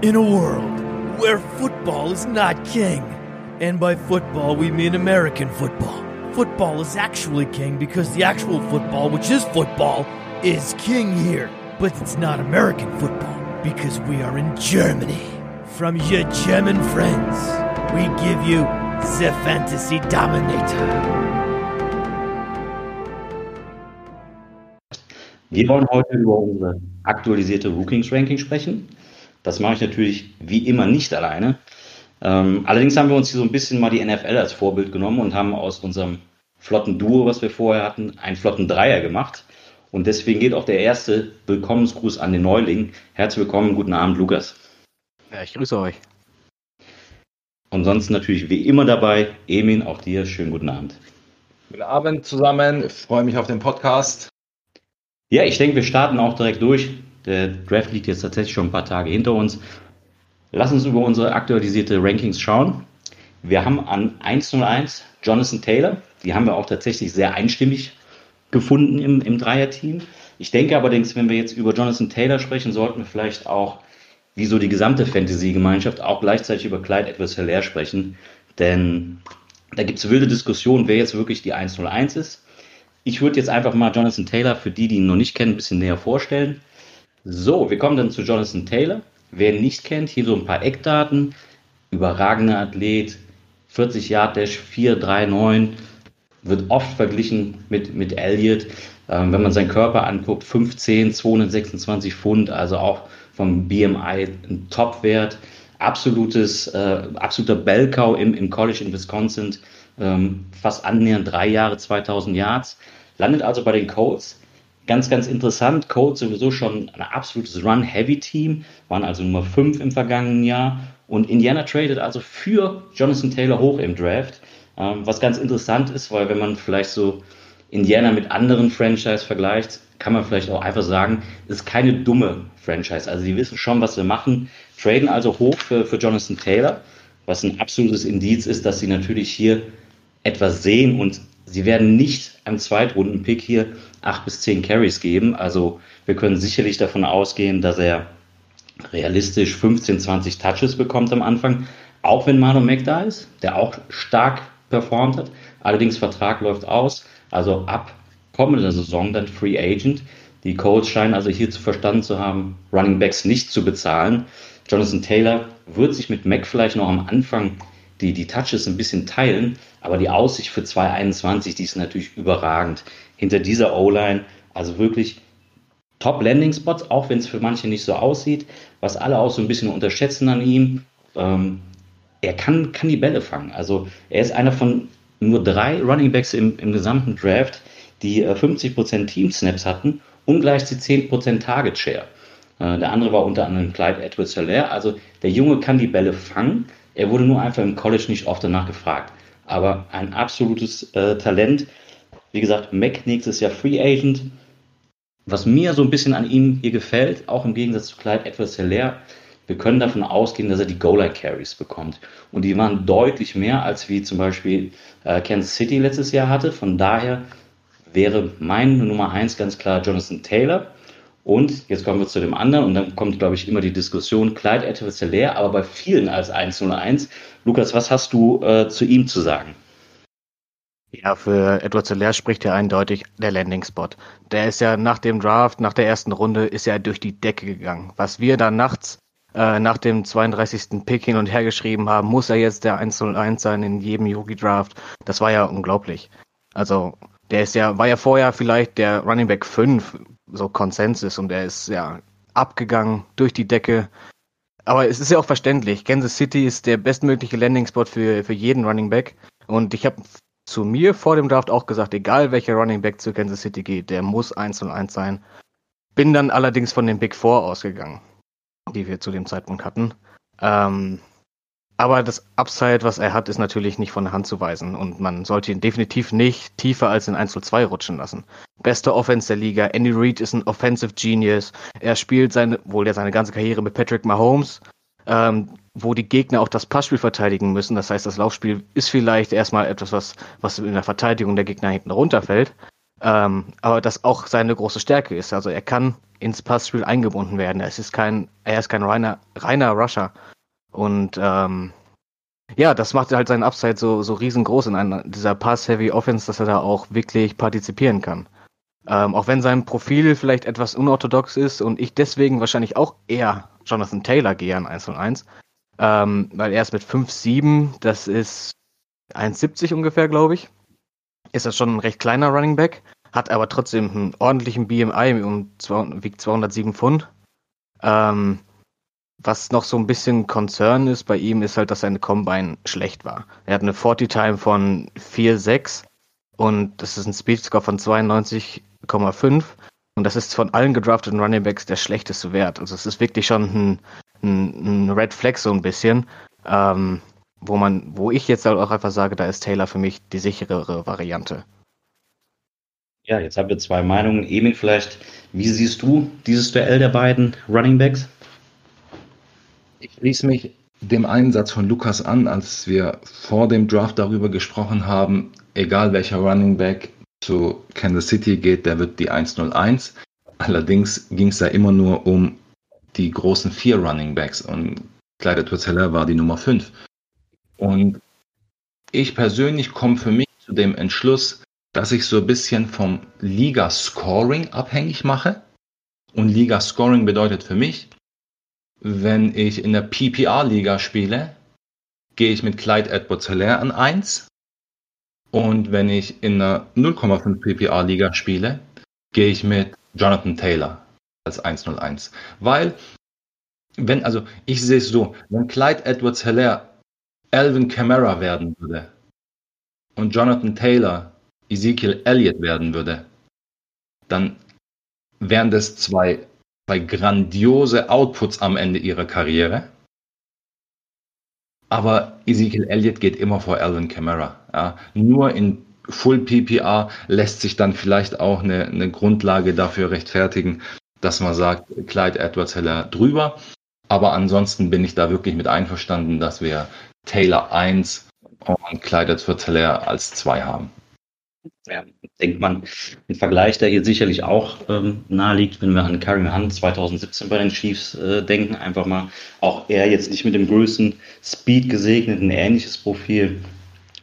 In a world where football is not king, and by football we mean American football, football is actually king because the actual football, which is football, is king here. But it's not American football because we are in Germany. From your German friends, we give you the Fantasy Dominator. Wir wollen heute über unsere aktualisierte Rookings-Ranking sprechen. Das mache ich natürlich wie immer nicht alleine. Ähm, allerdings haben wir uns hier so ein bisschen mal die NFL als Vorbild genommen und haben aus unserem flotten Duo, was wir vorher hatten, einen flotten Dreier gemacht. Und deswegen geht auch der erste Willkommensgruß an den Neuling. Herzlich willkommen, guten Abend, Lukas. Ja, ich grüße euch. Und sonst natürlich wie immer dabei, Emin, auch dir schönen guten Abend. Guten Abend zusammen, ich freue mich auf den Podcast. Ja, ich denke, wir starten auch direkt durch. Der Draft liegt jetzt tatsächlich schon ein paar Tage hinter uns. Lass uns über unsere aktualisierte Rankings schauen. Wir haben an 101 Jonathan Taylor. Die haben wir auch tatsächlich sehr einstimmig gefunden im, im Dreier-Team. Ich denke allerdings, wenn wir jetzt über Jonathan Taylor sprechen, sollten wir vielleicht auch, wie so die gesamte Fantasy-Gemeinschaft, auch gleichzeitig über Clyde Edwards Hilaire sprechen. Denn da gibt es wilde Diskussionen, wer jetzt wirklich die 101 ist. Ich würde jetzt einfach mal Jonathan Taylor, für die, die ihn noch nicht kennen, ein bisschen näher vorstellen. So, wir kommen dann zu Jonathan Taylor. Wer ihn nicht kennt, hier so ein paar Eckdaten. Überragender Athlet, 40 Yard Dash, 439, wird oft verglichen mit, mit Elliott. Ähm, wenn man seinen Körper anguckt, 15, 226 Pfund, also auch vom BMI ein Top-Wert. Absolutes, äh, absoluter Bellcow im, im College in Wisconsin. Ähm, fast annähernd drei Jahre, 2000 Yards. Landet also bei den Colts. Ganz, ganz interessant. Colts sowieso schon ein absolutes Run-Heavy-Team, waren also Nummer 5 im vergangenen Jahr. Und Indiana tradet also für Jonathan Taylor hoch im Draft. Ähm, was ganz interessant ist, weil wenn man vielleicht so Indiana mit anderen Franchise vergleicht, kann man vielleicht auch einfach sagen, es ist keine dumme Franchise. Also die wissen schon, was wir machen, traden also hoch für, für Jonathan Taylor, was ein absolutes Indiz ist, dass sie natürlich hier etwas sehen und sie werden nicht einem Zweitrunden-Pick hier acht bis zehn Carries geben. Also wir können sicherlich davon ausgehen, dass er realistisch 15, 20 Touches bekommt am Anfang, auch wenn Mano Mac da ist, der auch stark performt hat. Allerdings Vertrag läuft aus, also ab kommender Saison dann Free Agent. Die Colts scheinen also hier zu verstanden zu haben, Running Backs nicht zu bezahlen. Jonathan Taylor wird sich mit Mac vielleicht noch am Anfang die, die Touches ein bisschen teilen, aber die Aussicht für 2021, die ist natürlich überragend. Hinter dieser O-Line, also wirklich Top-Landing-Spots, auch wenn es für manche nicht so aussieht, was alle auch so ein bisschen unterschätzen an ihm. Ähm, er kann, kann die Bälle fangen. Also er ist einer von nur drei Running Backs im, im gesamten Draft, die äh, 50% Team-Snaps hatten und gleich die 10% Target-Share. Äh, der andere war unter anderem Clyde Edwards-Helaire. Also der Junge kann die Bälle fangen. Er wurde nur einfach im College nicht oft danach gefragt. Aber ein absolutes äh, Talent. Wie gesagt, Mac nächstes Jahr Free Agent. Was mir so ein bisschen an ihm hier gefällt, auch im Gegensatz zu Clyde Edwards-Helaire, wir können davon ausgehen, dass er die Goal-Line-Carries bekommt. Und die waren deutlich mehr, als wie zum Beispiel äh, Kansas City letztes Jahr hatte. Von daher wäre meine Nummer eins ganz klar Jonathan Taylor. Und jetzt kommen wir zu dem anderen und dann kommt, glaube ich, immer die Diskussion, Clyde edwards helaire aber bei vielen als 101. Lukas, was hast du äh, zu ihm zu sagen? Ja, für Edwards Helaire spricht ja eindeutig der Landing-Spot. Der ist ja nach dem Draft, nach der ersten Runde, ist er durch die Decke gegangen. Was wir da nachts äh, nach dem 32. Pick hin und her geschrieben haben, muss er jetzt der 101 sein in jedem Yogi-Draft. Das war ja unglaublich. Also, der ist ja, war ja vorher vielleicht der Running Back 5, so Konsensus, und der ist ja abgegangen durch die Decke. Aber es ist ja auch verständlich. Kansas City ist der bestmögliche Landing-Spot für, für jeden Running Back. Und ich habe zu mir vor dem Draft auch gesagt, egal welcher Running Back zu Kansas City geht, der muss 1 und 1 sein. Bin dann allerdings von dem Big Four ausgegangen die wir zu dem Zeitpunkt hatten. Ähm, aber das Upside, was er hat, ist natürlich nicht von der Hand zu weisen und man sollte ihn definitiv nicht tiefer als in 1 zu 2 rutschen lassen. Beste Offense der Liga. Andy Reid ist ein Offensive Genius. Er spielt seine, wohl ja seine ganze Karriere mit Patrick Mahomes, ähm, wo die Gegner auch das Passspiel verteidigen müssen. Das heißt, das Laufspiel ist vielleicht erstmal etwas, was, was in der Verteidigung der Gegner hinten runterfällt. Ähm, aber das auch seine große Stärke ist. Also er kann ins Passspiel eingebunden werden. Es ist kein, er ist kein reiner, reiner Rusher. Und ähm, ja, das macht halt seinen Upside so, so riesengroß in einer, dieser Pass-Heavy Offense, dass er da auch wirklich partizipieren kann. Ähm, auch wenn sein Profil vielleicht etwas unorthodox ist und ich deswegen wahrscheinlich auch eher Jonathan Taylor gehe an 1 und 1, ähm, weil er ist mit 5,7, das ist 1,70 ungefähr, glaube ich. Ist das schon ein recht kleiner Running Back, hat aber trotzdem einen ordentlichen BMI und wiegt 207 Pfund. Ähm, was noch so ein bisschen Concern ist bei ihm, ist halt, dass seine Combine schlecht war. Er hat eine 40-Time von 4,6 und das ist ein Speedscore von 92,5 und das ist von allen gedrafteten Running Backs der schlechteste Wert. Also es ist wirklich schon ein, ein, ein Red Flag so ein bisschen, ähm, wo man, wo ich jetzt halt auch einfach sage, da ist Taylor für mich die sicherere Variante. Ja, jetzt haben wir zwei Meinungen. Emin, vielleicht, wie siehst du dieses Duell der beiden Running Backs? Ich schließe mich dem Einsatz von Lukas an, als wir vor dem Draft darüber gesprochen haben, egal welcher Running Back zu Kansas City geht, der wird die 101. Allerdings ging es da immer nur um die großen vier Running Backs und Clyde Tuzeller war die Nummer 5. Und ich persönlich komme für mich zu dem Entschluss, dass ich so ein bisschen vom Liga-Scoring abhängig mache. Und Liga-Scoring bedeutet für mich, wenn ich in der PPR-Liga spiele, gehe ich mit Clyde Edwards Hilaire an 1. Und wenn ich in der 0,5 PPR-Liga spiele, gehe ich mit Jonathan Taylor als 101. Weil, wenn, also ich sehe es so, wenn Clyde Edwards Hilaire Alvin Kamara werden würde und Jonathan Taylor Ezekiel Elliott werden würde, dann wären das zwei zwei grandiose Outputs am Ende ihrer Karriere. Aber Ezekiel Elliott geht immer vor Alvin Kamara. Ja. Nur in Full PPR lässt sich dann vielleicht auch eine, eine Grundlage dafür rechtfertigen, dass man sagt, Clyde Edwards Heller drüber. Aber ansonsten bin ich da wirklich mit einverstanden, dass wir Taylor 1 und Clyde Edwards Heller als 2 haben ja, denkt man, ein Vergleich, der hier sicherlich auch ähm, nahe liegt, wenn wir an Karim Hunt 2017 bei den Chiefs äh, denken, einfach mal auch er jetzt nicht mit dem größten Speed gesegnet, ein ähnliches Profil,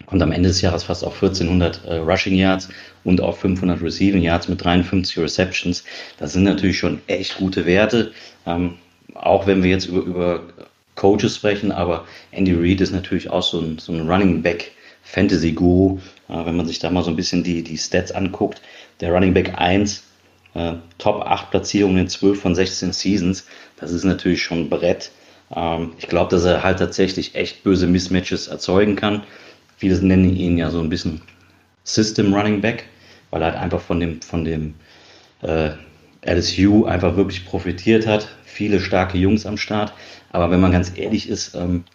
kommt am Ende des Jahres fast auf 1400 äh, Rushing Yards und auf 500 Receiving Yards mit 53 Receptions. Das sind natürlich schon echt gute Werte, ähm, auch wenn wir jetzt über, über Coaches sprechen, aber Andy Reid ist natürlich auch so ein, so ein Running Back Fantasy Guru, äh, wenn man sich da mal so ein bisschen die, die Stats anguckt. Der Running Back 1, äh, Top 8 Platzierungen in 12 von 16 Seasons, das ist natürlich schon ein Brett. Ähm, ich glaube, dass er halt tatsächlich echt böse Mismatches erzeugen kann. Viele nennen ihn ja so ein bisschen System Running Back, weil er halt einfach von dem, von dem äh, LSU einfach wirklich profitiert hat. Viele starke Jungs am Start. Aber wenn man ganz ehrlich ist, ähm,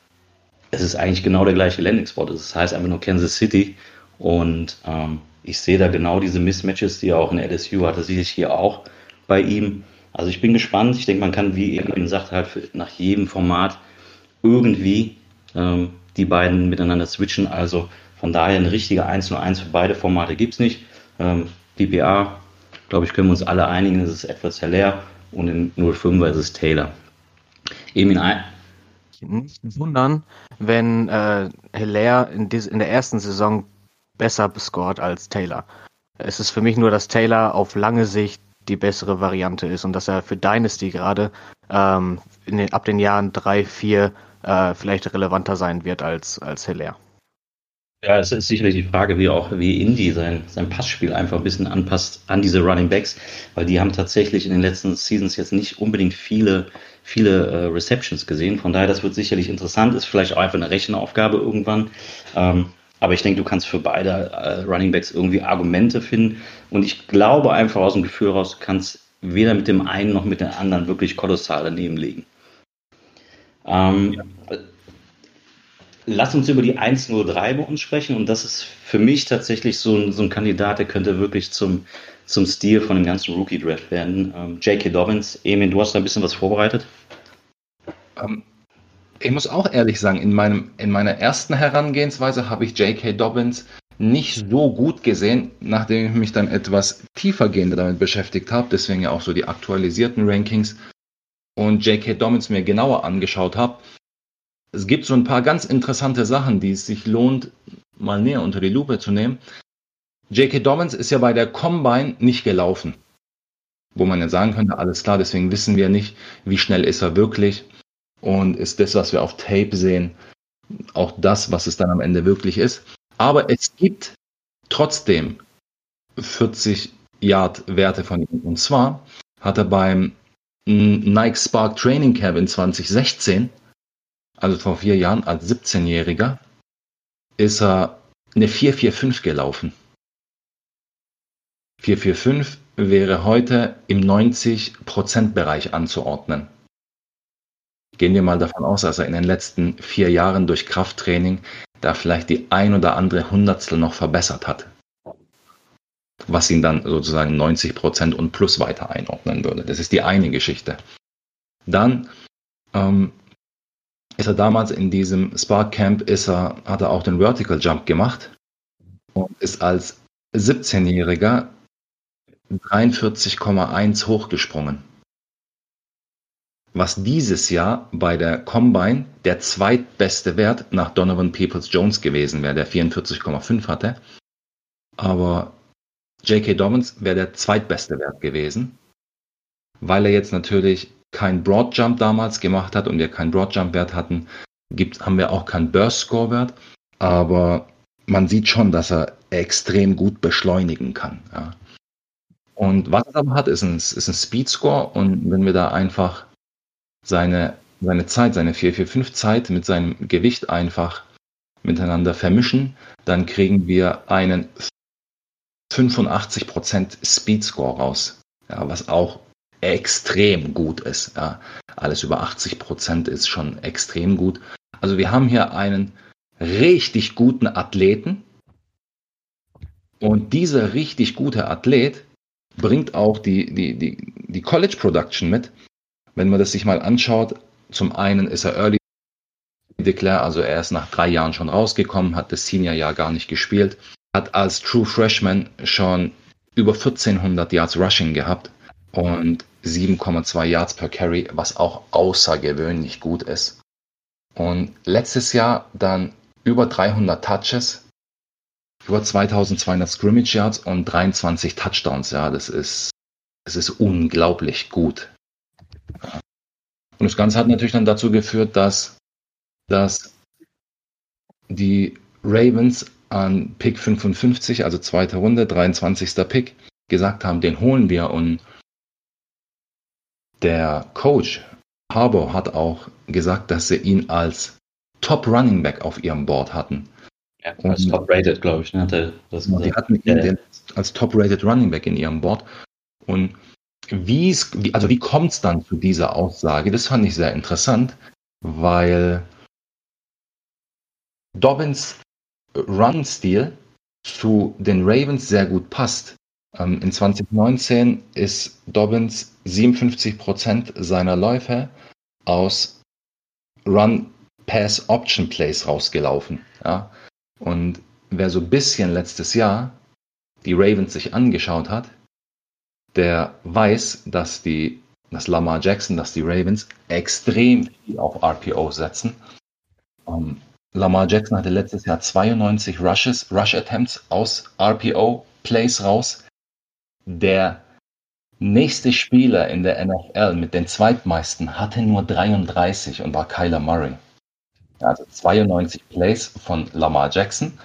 es ist eigentlich genau der gleiche Landing-Spot. Das heißt einfach nur Kansas City. Und ähm, ich sehe da genau diese Mismatches, die er auch in LSU hatte, sehe ich hier auch bei ihm. Also ich bin gespannt. Ich denke, man kann, wie eben sagt, halt nach jedem Format irgendwie ähm, die beiden miteinander switchen. Also von daher eine richtige 1 0 1 für beide Formate gibt es nicht. Ähm, PPA, glaube ich, können wir uns alle einigen, es ist etwas leer und in 05 ist es Taylor. Eben in, nicht wundern, wenn äh, Hilaire in, in der ersten Saison besser scored als Taylor. Es ist für mich nur, dass Taylor auf lange Sicht die bessere Variante ist und dass er für Dynasty gerade ähm, den, ab den Jahren 3, 4 äh, vielleicht relevanter sein wird als, als Hilaire. Ja, es ist sicherlich die Frage, wie auch wie Indy sein, sein Passspiel einfach ein bisschen anpasst an diese Running Backs, weil die haben tatsächlich in den letzten Seasons jetzt nicht unbedingt viele, viele äh, Receptions gesehen. Von daher, das wird sicherlich interessant, ist vielleicht auch einfach eine Rechenaufgabe irgendwann. Ähm, aber ich denke, du kannst für beide äh, Running Backs irgendwie Argumente finden. Und ich glaube einfach aus dem Gefühl raus, du kannst weder mit dem einen noch mit dem anderen wirklich kolossal daneben liegen. Ähm, ja Lass uns über die 103 bei uns sprechen. Und das ist für mich tatsächlich so ein, so ein Kandidat, der könnte wirklich zum, zum Stil von dem ganzen Rookie-Draft werden. Ähm, J.K. Dobbins, Emin, du hast da ein bisschen was vorbereitet? Ähm, ich muss auch ehrlich sagen, in, meinem, in meiner ersten Herangehensweise habe ich J.K. Dobbins nicht so gut gesehen, nachdem ich mich dann etwas tiefergehend damit beschäftigt habe, deswegen ja auch so die aktualisierten Rankings und J.K. Dobbins mir genauer angeschaut habe. Es gibt so ein paar ganz interessante Sachen, die es sich lohnt, mal näher unter die Lupe zu nehmen. J.K. Dobbins ist ja bei der Combine nicht gelaufen. Wo man ja sagen könnte, alles klar, deswegen wissen wir nicht, wie schnell ist er wirklich und ist das, was wir auf Tape sehen, auch das, was es dann am Ende wirklich ist. Aber es gibt trotzdem 40 Yard Werte von ihm. Und zwar hat er beim Nike Spark Training Camp in 2016, also vor vier Jahren als 17-Jähriger, ist er eine 445 gelaufen. 445 wäre heute im 90%-Bereich anzuordnen. Gehen wir mal davon aus, dass er in den letzten vier Jahren durch Krafttraining da vielleicht die ein oder andere Hundertstel noch verbessert hat. Was ihn dann sozusagen 90 Prozent und plus weiter einordnen würde. Das ist die eine Geschichte. Dann ähm, ist er damals in diesem Spark Camp, ist er, hat er auch den Vertical Jump gemacht und ist als 17-Jähriger 43,1 hochgesprungen was dieses Jahr bei der Combine der zweitbeste Wert nach Donovan Peoples Jones gewesen wäre, der 44,5 hatte. Aber J.K. Dobbins wäre der zweitbeste Wert gewesen, weil er jetzt natürlich kein Broad Jump damals gemacht hat und wir keinen Broad Jump Wert hatten, gibt, haben wir auch keinen Burst Score Wert, aber man sieht schon, dass er extrem gut beschleunigen kann. Ja. Und was er aber hat, ist ein, ist ein Speed Score und wenn wir da einfach seine, seine Zeit, seine 445-Zeit mit seinem Gewicht einfach miteinander vermischen, dann kriegen wir einen 85% Speed Score raus, ja, was auch extrem gut ist. Ja. Alles über 80% ist schon extrem gut. Also wir haben hier einen richtig guten Athleten und dieser richtig gute Athlet bringt auch die, die, die, die College Production mit, wenn man das sich mal anschaut, zum einen ist er Early Declare, also er ist nach drei Jahren schon rausgekommen, hat das Senior-Jahr gar nicht gespielt, hat als True Freshman schon über 1400 Yards Rushing gehabt und 7,2 Yards per Carry, was auch außergewöhnlich gut ist. Und letztes Jahr dann über 300 Touches, über 2200 Scrimmage Yards und 23 Touchdowns. Ja, das ist, das ist unglaublich gut. Und das Ganze hat natürlich dann dazu geführt, dass, dass die Ravens an Pick 55, also zweite Runde, 23. Pick, gesagt haben, den holen wir. Und der Coach Harbour hat auch gesagt, dass sie ihn als Top Running Back auf ihrem Board hatten. Ja, als Top Rated, glaube ich. Ne? Das die hatten ihn als Top Rated Running Back in ihrem Board. Und wie es, also wie kommt es dann zu dieser Aussage? Das fand ich sehr interessant, weil Dobbins Run-Stil zu den Ravens sehr gut passt. Ähm, in 2019 ist Dobbins 57% seiner Läufe aus Run-Pass-Option-Plays rausgelaufen. Ja? Und wer so ein bisschen letztes Jahr die Ravens sich angeschaut hat, der weiß, dass die, dass Lamar Jackson, dass die Ravens extrem viel auf RPO setzen. Um, ähm, Lamar Jackson hatte letztes Jahr 92 Rushes, Rush Attempts aus RPO Plays raus. Der nächste Spieler in der NFL mit den zweitmeisten hatte nur 33 und war Kyler Murray. Also 92 Plays von Lamar Jackson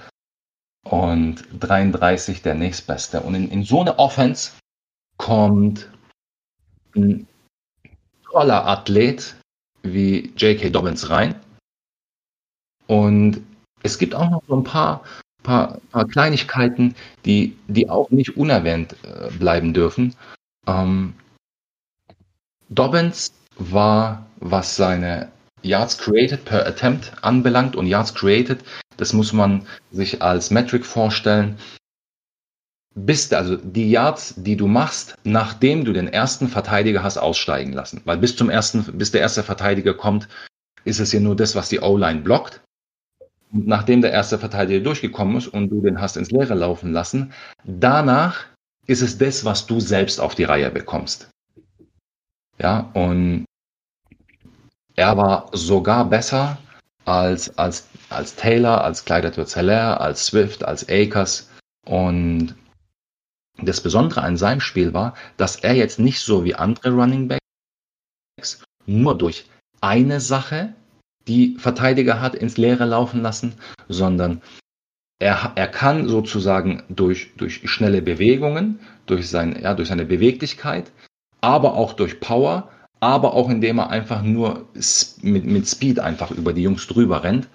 und 33 der nächstbeste. Und in, in so eine Offense kommt ein toller Athlet wie J.K. Dobbins rein. Und es gibt auch noch so ein paar, paar, paar Kleinigkeiten, die, die auch nicht unerwähnt äh, bleiben dürfen. Ähm, Dobbins war, was seine Yards created per Attempt anbelangt und Yards created, das muss man sich als Metric vorstellen bist also die Yards, die du machst, nachdem du den ersten Verteidiger hast aussteigen lassen. Weil bis zum ersten, bis der erste Verteidiger kommt, ist es ja nur das, was die O-Line blockt. Nachdem der erste Verteidiger durchgekommen ist und du den hast ins Leere laufen lassen, danach ist es das, was du selbst auf die Reihe bekommst. Ja, und er war sogar besser als, als, als Taylor, als Clyde Zeller, als Swift, als Akers. Und das Besondere an seinem Spiel war, dass er jetzt nicht so wie andere Running Backs nur durch eine Sache die Verteidiger hat ins Leere laufen lassen, sondern er, er kann sozusagen durch, durch schnelle Bewegungen, durch, sein, ja, durch seine Beweglichkeit, aber auch durch Power, aber auch indem er einfach nur mit, mit Speed einfach über die Jungs drüber rennt,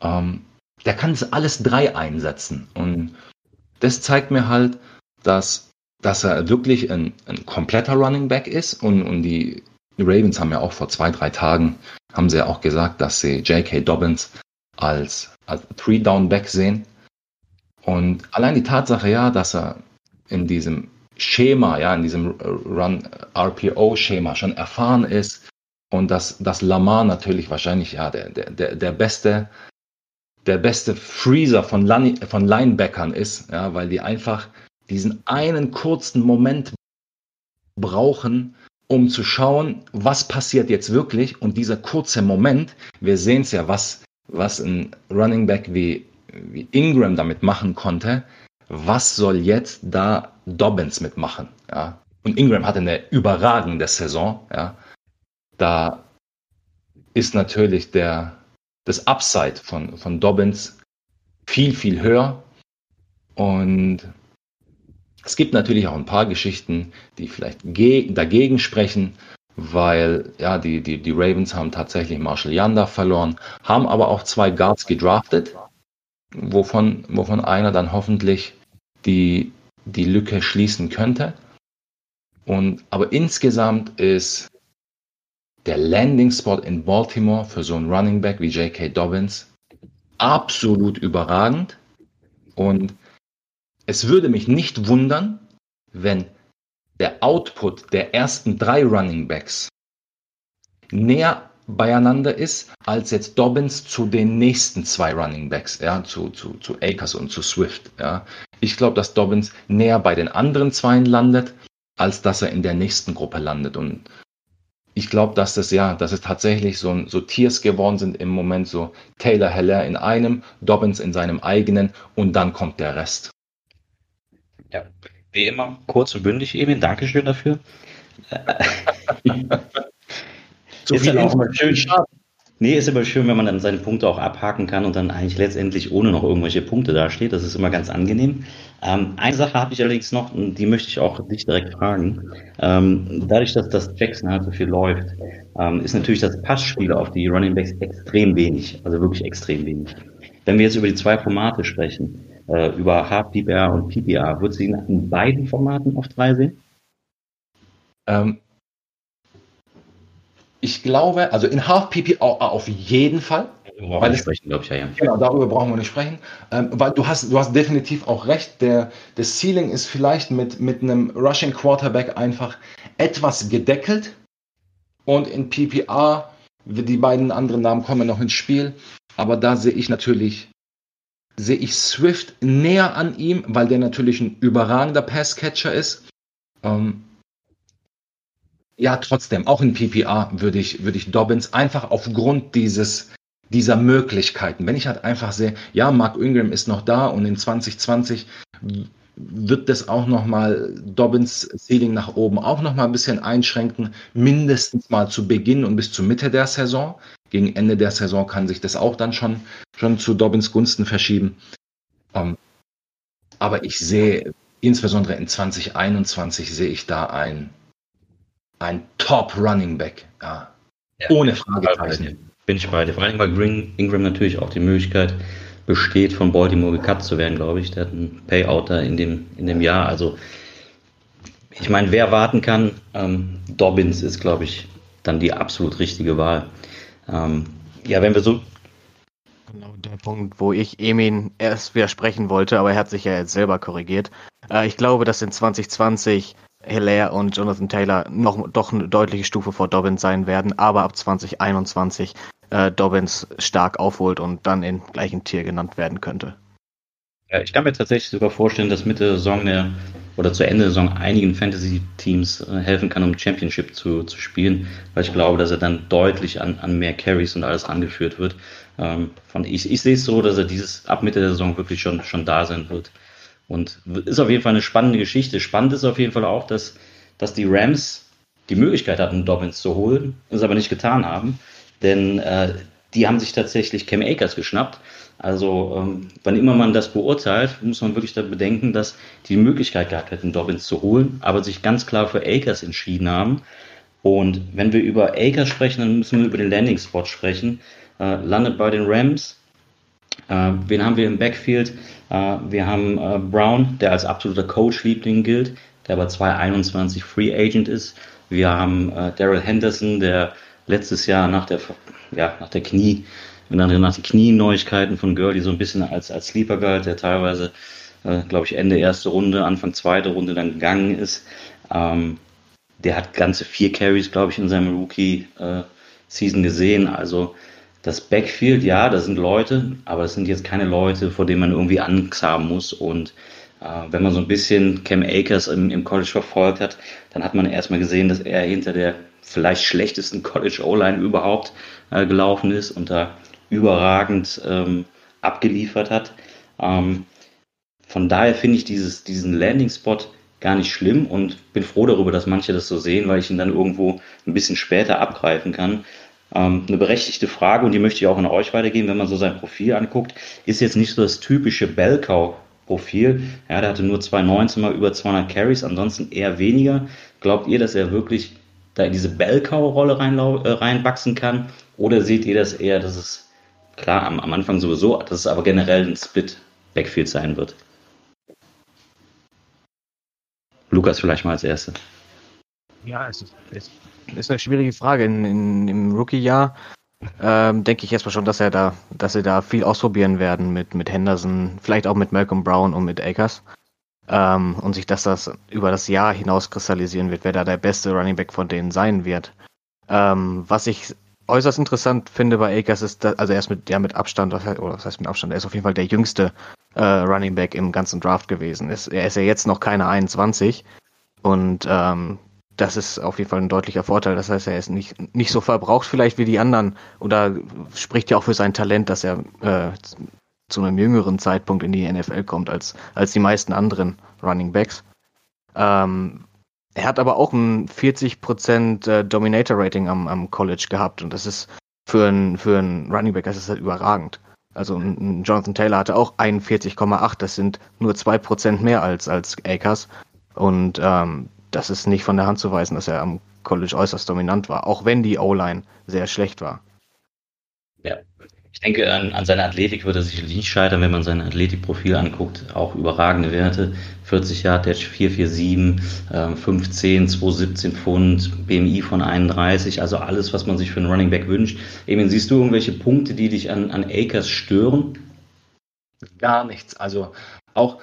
ähm, der kann es alles drei einsetzen. Und das zeigt mir halt, dass, dass er wirklich ein, ein kompletter Running Back ist und, und die Ravens haben ja auch vor zwei, drei Tagen, haben sie ja auch gesagt, dass sie J.K. Dobbins als, als Three-Down-Back sehen. Und allein die Tatsache ja, dass er in diesem Schema, ja, in diesem Run-RPO-Schema schon erfahren ist und dass, dass Lamar natürlich wahrscheinlich ja der, der, der beste der beste Freezer von, Line, von Linebackern ist, ja, weil die einfach diesen einen kurzen Moment brauchen, um zu schauen, was passiert jetzt wirklich. Und dieser kurze Moment, wir sehen es ja, was, was ein Running Back wie, wie Ingram damit machen konnte. Was soll jetzt da Dobbins mitmachen? Ja? Und Ingram hatte eine überragende Saison. Ja? Da ist natürlich der, das Upside von, von Dobbins viel, viel höher. Und es gibt natürlich auch ein paar Geschichten, die vielleicht dagegen sprechen, weil ja, die, die, die Ravens haben tatsächlich Marshall Yanda verloren, haben aber auch zwei Guards gedraftet, wovon, wovon einer dann hoffentlich die, die Lücke schließen könnte. Und, aber insgesamt ist der Landing Spot in Baltimore für so einen Running Back wie J.K. Dobbins absolut überragend. Und es würde mich nicht wundern, wenn der Output der ersten drei Running Backs näher beieinander ist, als jetzt Dobbins zu den nächsten zwei Running Backs, ja, zu, zu, zu Akers und zu Swift. Ja. Ich glaube, dass Dobbins näher bei den anderen Zweien landet, als dass er in der nächsten Gruppe landet. Und ich glaube, dass das ja, dass es tatsächlich so, so Tiers geworden sind im Moment, so Taylor Heller in einem, Dobbins in seinem eigenen und dann kommt der Rest. Wie immer, kurz und bündig, Emil. Dankeschön dafür. so ist dann auch immer schön. Nee, ist immer schön, wenn man dann seine Punkte auch abhaken kann und dann eigentlich letztendlich ohne noch irgendwelche Punkte dasteht. Das ist immer ganz angenehm. Ähm, eine Sache habe ich allerdings noch, und die möchte ich auch dich direkt fragen. Ähm, dadurch, dass das Jackson halt so viel läuft, ähm, ist natürlich das Passspiel auf die Running Backs extrem wenig. Also wirklich extrem wenig. Wenn wir jetzt über die zwei Formate sprechen, äh, über HPPR und PPR. Würdest du ihn in beiden Formaten auf drei sehen? Ähm, ich glaube, also in Half PPR auf jeden Fall. Darüber weil sprechen, glaube ich, ja, ja. Genau, darüber brauchen wir nicht sprechen. Ähm, weil du hast, du hast definitiv auch recht. Der, das Ceiling ist vielleicht mit, mit einem Rushing Quarterback einfach etwas gedeckelt. Und in PPR, die beiden anderen Namen kommen noch ins Spiel. Aber da sehe ich natürlich sehe ich Swift näher an ihm, weil der natürlich ein überragender Passcatcher ist. Ähm, ja, trotzdem, auch in PPR würde ich, würde ich Dobbins einfach aufgrund dieses, dieser Möglichkeiten, wenn ich halt einfach sehe, ja, Mark Ingram ist noch da und in 2020 wird das auch nochmal Dobbins Ceiling nach oben auch nochmal ein bisschen einschränken, mindestens mal zu Beginn und bis zur Mitte der Saison. Gegen Ende der Saison kann sich das auch dann schon, schon zu Dobbins Gunsten verschieben. Ähm, aber ich sehe, insbesondere in 2021 sehe ich da ein, ein Top Running Back. Ja, ja, ohne Fragezeichen. Bin ich bei dir. Vor allem, weil Green, Ingram natürlich auch die Möglichkeit besteht, von Baltimore gecut zu werden, glaube ich. Der hat einen Payout da in dem, in dem Jahr. Also, ich meine, wer warten kann, ähm, Dobbins ist, glaube ich, dann die absolut richtige Wahl. Ähm, ja, wenn wir so. Genau der Punkt, wo ich Emin erst widersprechen wollte, aber er hat sich ja jetzt selber korrigiert. Äh, ich glaube, dass in 2020 Hilaire und Jonathan Taylor noch doch eine deutliche Stufe vor Dobbins sein werden, aber ab 2021 äh, Dobbins stark aufholt und dann in gleichen Tier genannt werden könnte. Ja, ich kann mir tatsächlich sogar vorstellen, dass Mitte der Saison der, oder zu Ende der Saison einigen Fantasy-Teams äh, helfen kann, um Championship zu, zu spielen, weil ich glaube, dass er dann deutlich an, an mehr Carries und alles angeführt wird. Ähm, von, ich, ich sehe es so, dass er dieses ab Mitte der Saison wirklich schon, schon da sein wird. Und ist auf jeden Fall eine spannende Geschichte. Spannend ist auf jeden Fall auch, dass, dass die Rams die Möglichkeit hatten, Dobbins zu holen, es aber nicht getan haben. Denn äh, die haben sich tatsächlich Cam Akers geschnappt. Also, ähm, wann immer man das beurteilt, muss man wirklich da bedenken, dass die, Möglichkeit gehabt hätten, Dobbins zu holen, aber sich ganz klar für Akers entschieden haben. Und wenn wir über Akers sprechen, dann müssen wir über den Landing-Spot sprechen. Äh, landet bei den Rams. Äh, wen haben wir im Backfield? Äh, wir haben äh, Brown, der als absoluter Coach-Liebling gilt, der aber 221 Free Agent ist. Wir haben äh, Daryl Henderson, der letztes Jahr nach der, ja, nach der Knie, nach, nach den Knie-Neuigkeiten von Gurley so ein bisschen als, als Sleeper galt, der teilweise, äh, glaube ich, Ende erste Runde, Anfang zweite Runde dann gegangen ist. Ähm, der hat ganze vier Carries, glaube ich, in seinem Rookie-Season äh, gesehen. Also das Backfield, ja, da sind Leute, aber es sind jetzt keine Leute, vor denen man irgendwie Angst haben muss. Und äh, wenn man so ein bisschen Cam Akers im, im College verfolgt hat, dann hat man erstmal gesehen, dass er hinter der vielleicht schlechtesten College O-Line überhaupt äh, gelaufen ist und da überragend ähm, abgeliefert hat. Ähm, von daher finde ich dieses, diesen Landing-Spot gar nicht schlimm und bin froh darüber, dass manche das so sehen, weil ich ihn dann irgendwo ein bisschen später abgreifen kann. Ähm, eine berechtigte Frage und die möchte ich auch an euch weitergeben, wenn man so sein Profil anguckt, ist jetzt nicht so das typische Bellcow-Profil. Ja, der hatte nur 219 mal über 200 Carries, ansonsten eher weniger. Glaubt ihr, dass er wirklich da in diese Bellcow-Rolle rein, äh, reinwachsen kann? Oder seht ihr das eher, dass es klar am, am Anfang sowieso, dass es aber generell ein Split-Backfield sein wird? Lukas vielleicht mal als Erster. Ja, es ist, es ist eine schwierige Frage. In, in, Im Rookie-Jahr ähm, denke ich erstmal schon, dass er da, dass sie da viel ausprobieren werden mit, mit Henderson, vielleicht auch mit Malcolm Brown und mit Akers. Ähm, und sich, dass das über das Jahr hinaus kristallisieren wird, wer da der beste Running Back von denen sein wird. Ähm, was ich äußerst interessant finde bei Akers ist, dass, also er ist mit, ja, mit Abstand, oder was heißt mit Abstand, er ist auf jeden Fall der jüngste äh, Running Back im ganzen Draft gewesen. Ist, er ist ja jetzt noch keine 21 und ähm, das ist auf jeden Fall ein deutlicher Vorteil. Das heißt, er ist nicht, nicht so verbraucht vielleicht wie die anderen oder spricht ja auch für sein Talent, dass er äh, zu einem jüngeren Zeitpunkt in die NFL kommt als, als die meisten anderen Running Backs. Ähm, er hat aber auch ein 40% äh, Dominator-Rating am, am College gehabt und das ist für einen für Running Back, das ist halt überragend. Also ein Jonathan Taylor hatte auch 41,8, das sind nur 2% mehr als, als Akers. Und ähm, das ist nicht von der Hand zu weisen, dass er am College äußerst dominant war, auch wenn die O-Line sehr schlecht war. Ja, ich denke, an, an seiner Athletik würde er sicherlich nicht scheitern, wenn man sein Athletikprofil anguckt. Auch überragende Werte. 40 Jahre, Dash 447, äh, 510, 217 Pfund, BMI von 31, also alles, was man sich für einen Running Back wünscht. Eben, siehst du irgendwelche Punkte, die dich an, an Akers stören? Gar nichts. Also auch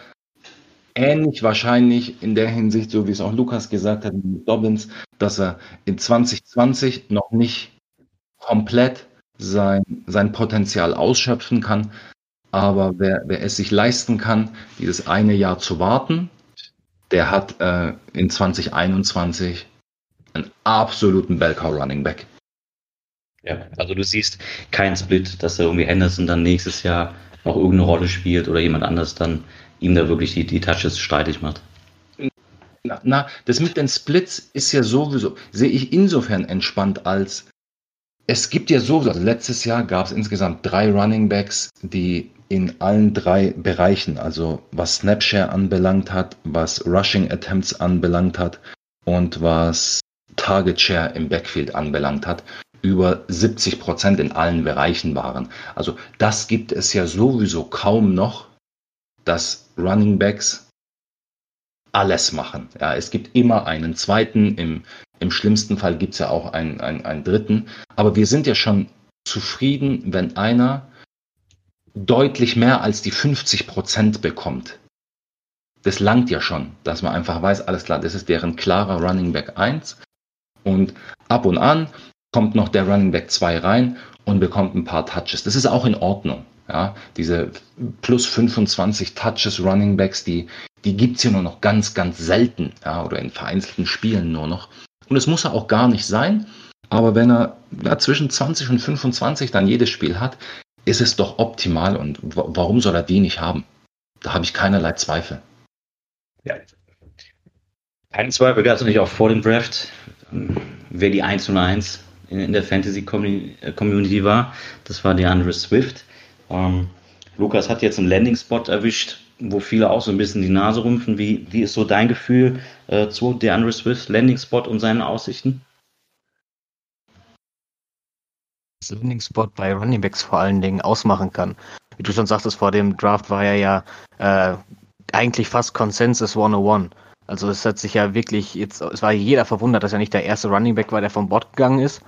ähnlich wahrscheinlich in der Hinsicht, so wie es auch Lukas gesagt hat, mit Dobbins, dass er in 2020 noch nicht komplett sein, sein Potenzial ausschöpfen kann. Aber wer, wer es sich leisten kann, dieses eine Jahr zu warten, der hat äh, in 2021 einen absoluten Bellcow Running Back. Ja, also du siehst keinen Split, dass er irgendwie Henderson dann nächstes Jahr noch irgendeine Rolle spielt oder jemand anders dann ihm da wirklich die, die Touches streitig macht. Na, na, das mit den Splits ist ja sowieso, sehe ich insofern entspannt als es gibt ja so, also letztes Jahr gab es insgesamt drei Running Backs, die in allen drei Bereichen, also was Snapshare anbelangt hat, was Rushing Attempts anbelangt hat und was Target Share im Backfield anbelangt hat, über 70 Prozent in allen Bereichen waren. Also das gibt es ja sowieso kaum noch, dass Running Backs alles machen. Ja, es gibt immer einen zweiten, im im schlimmsten Fall gibt es ja auch einen, einen, einen dritten. Aber wir sind ja schon zufrieden, wenn einer deutlich mehr als die 50 Prozent bekommt. Das langt ja schon, dass man einfach weiß, alles klar, das ist deren klarer Running Back 1. Und ab und an kommt noch der Running Back 2 rein und bekommt ein paar Touches. Das ist auch in Ordnung. Ja, diese plus 25 Touches Running Backs, die, die gibt's hier nur noch ganz, ganz selten, ja, oder in vereinzelten Spielen nur noch. Und es muss er auch gar nicht sein. Aber wenn er ja, zwischen 20 und 25 dann jedes Spiel hat, ist es doch optimal. Und warum soll er die nicht haben? Da habe ich keinerlei Zweifel. Ja. Kein Zweifel gab es natürlich auch vor dem Draft, wer die 1 und 1 in, der Fantasy-Community war. Das war der Andre Swift. Ähm, Lukas hat jetzt einen Landing-Spot erwischt, wo viele auch so ein bisschen die Nase rümpfen. Wie, wie ist so dein Gefühl äh, zu DeAndre Swift, Landing-Spot und seinen Aussichten? Das Landing-Spot bei Running Backs vor allen Dingen ausmachen kann. Wie du schon sagtest, vor dem Draft war er ja äh, eigentlich fast Consensus 101. Also es hat sich ja wirklich jetzt, es war jeder verwundert, dass er nicht der erste Running Back war, der vom Bot gegangen ist.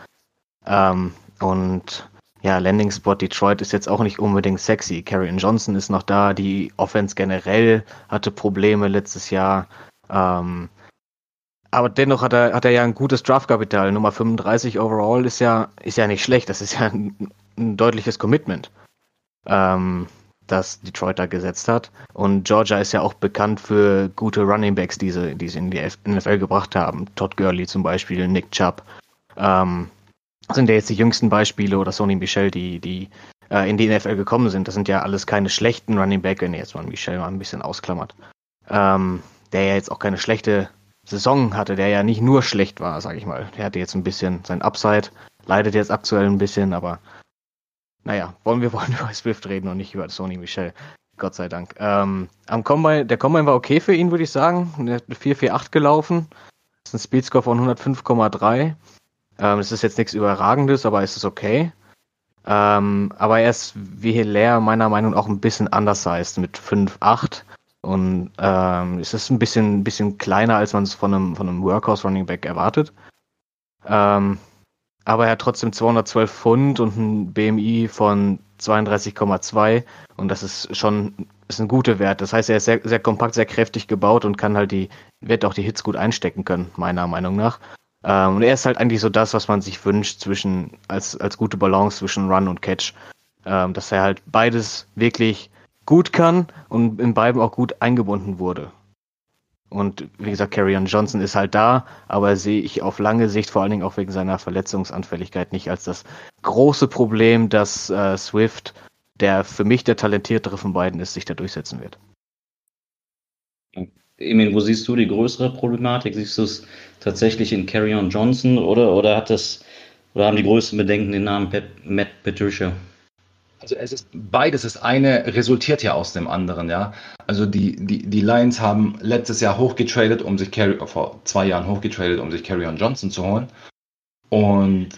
Ähm, und ja, Landing Spot Detroit ist jetzt auch nicht unbedingt sexy. Carrion Johnson ist noch da, die Offense generell hatte Probleme letztes Jahr. Ähm, aber dennoch hat er, hat er ja ein gutes Draftkapital. Nummer 35 overall ist ja, ist ja nicht schlecht. Das ist ja ein, ein deutliches Commitment, ähm, das Detroit da gesetzt hat. Und Georgia ist ja auch bekannt für gute Running Backs, die sie, die sie in die NFL gebracht haben. Todd Gurley zum Beispiel, Nick Chubb. Ähm, sind ja jetzt die jüngsten Beispiele oder Sony Michel, die, die äh, in die NFL gekommen sind. Das sind ja alles keine schlechten Running Back, wenn jetzt mal Michel mal ein bisschen ausklammert. Ähm, der ja jetzt auch keine schlechte Saison hatte, der ja nicht nur schlecht war, sag ich mal. Der hatte jetzt ein bisschen sein Upside, leidet jetzt aktuell ein bisschen, aber naja, wollen wir wollen über Swift reden und nicht über Sony Michel. Gott sei Dank. Ähm, am Combine, der Combine war okay für ihn, würde ich sagen. Er hat 4-4-8 gelaufen. Das ist ein Speedscore von 105,3. Ähm, es ist jetzt nichts Überragendes, aber es ist okay. Ähm, aber er ist wie Hilaire meiner Meinung nach auch ein bisschen undersized mit 5'8 und ähm, es ist ein bisschen, bisschen kleiner, als man es von einem, von einem Workhouse Running Back erwartet. Ähm, aber er hat trotzdem 212 Pfund und ein BMI von 32,2 und das ist schon ist ein guter Wert. Das heißt, er ist sehr, sehr kompakt, sehr kräftig gebaut und kann halt die, wird auch die Hits gut einstecken können, meiner Meinung nach. Ähm, und er ist halt eigentlich so das, was man sich wünscht zwischen, als, als gute Balance zwischen Run und Catch. Ähm, dass er halt beides wirklich gut kann und in beiden auch gut eingebunden wurde. Und wie gesagt, Carrion Johnson ist halt da, aber sehe ich auf lange Sicht, vor allen Dingen auch wegen seiner Verletzungsanfälligkeit, nicht als das große Problem, dass äh, Swift, der für mich der talentiertere von beiden ist, sich da durchsetzen wird. Emil, wo siehst du die größere Problematik? Siehst du es tatsächlich in Carrion Johnson oder, oder hat das oder haben die größten Bedenken den Namen Pat, Matt Patricia? Also es ist beides das eine resultiert ja aus dem anderen, ja. Also die, die, die Lions haben letztes Jahr hochgetradet, um sich Carry, vor zwei Jahren hochgetradet, um sich Carrion Johnson zu holen. Und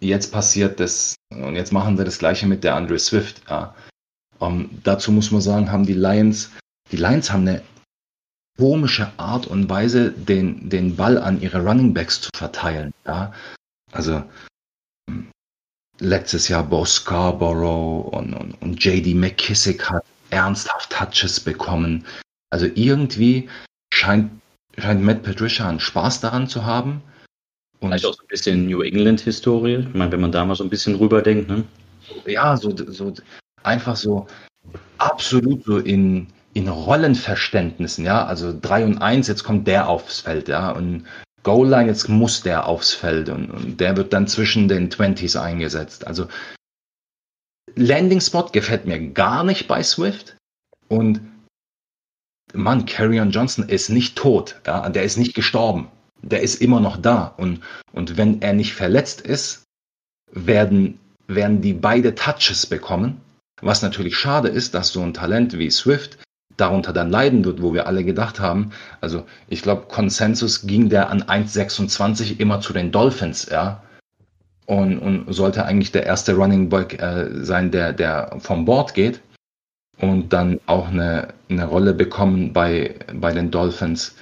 jetzt passiert das, und jetzt machen sie das gleiche mit der Andre Swift, ja. Um, ähm, dazu muss man sagen, haben die Lions, die Lions haben eine komische Art und Weise, den, den Ball an ihre Running Backs zu verteilen. Ja? Also letztes Jahr Bo Scarborough und, und, und JD McKissick hat ernsthaft Touches bekommen. Also irgendwie scheint, scheint Matt Patricia einen Spaß daran zu haben. Und Vielleicht auch so ein bisschen New England-Historie. Ich meine, wenn man da mal so ein bisschen rüberdenkt, ne? Ja, so, so einfach so absolut so in, in Rollenverständnissen, ja, also 3 und 1, jetzt kommt der aufs Feld, ja, und Goal Line, jetzt muss der aufs Feld und, und der wird dann zwischen den 20s eingesetzt. Also Landing Spot gefällt mir gar nicht bei Swift und Mann, Carrion Johnson ist nicht tot, ja, der ist nicht gestorben, der ist immer noch da und, und wenn er nicht verletzt ist, werden, werden die beide Touches bekommen, was natürlich schade ist, dass so ein Talent wie Swift darunter dann leiden wird, wo wir alle gedacht haben. Also ich glaube, Konsensus ging der an 1,26 immer zu den Dolphins, ja. Und, und sollte eigentlich der erste Running Back äh, sein, der, der vom Board geht und dann auch eine, eine Rolle bekommen bei, bei den Dolphins,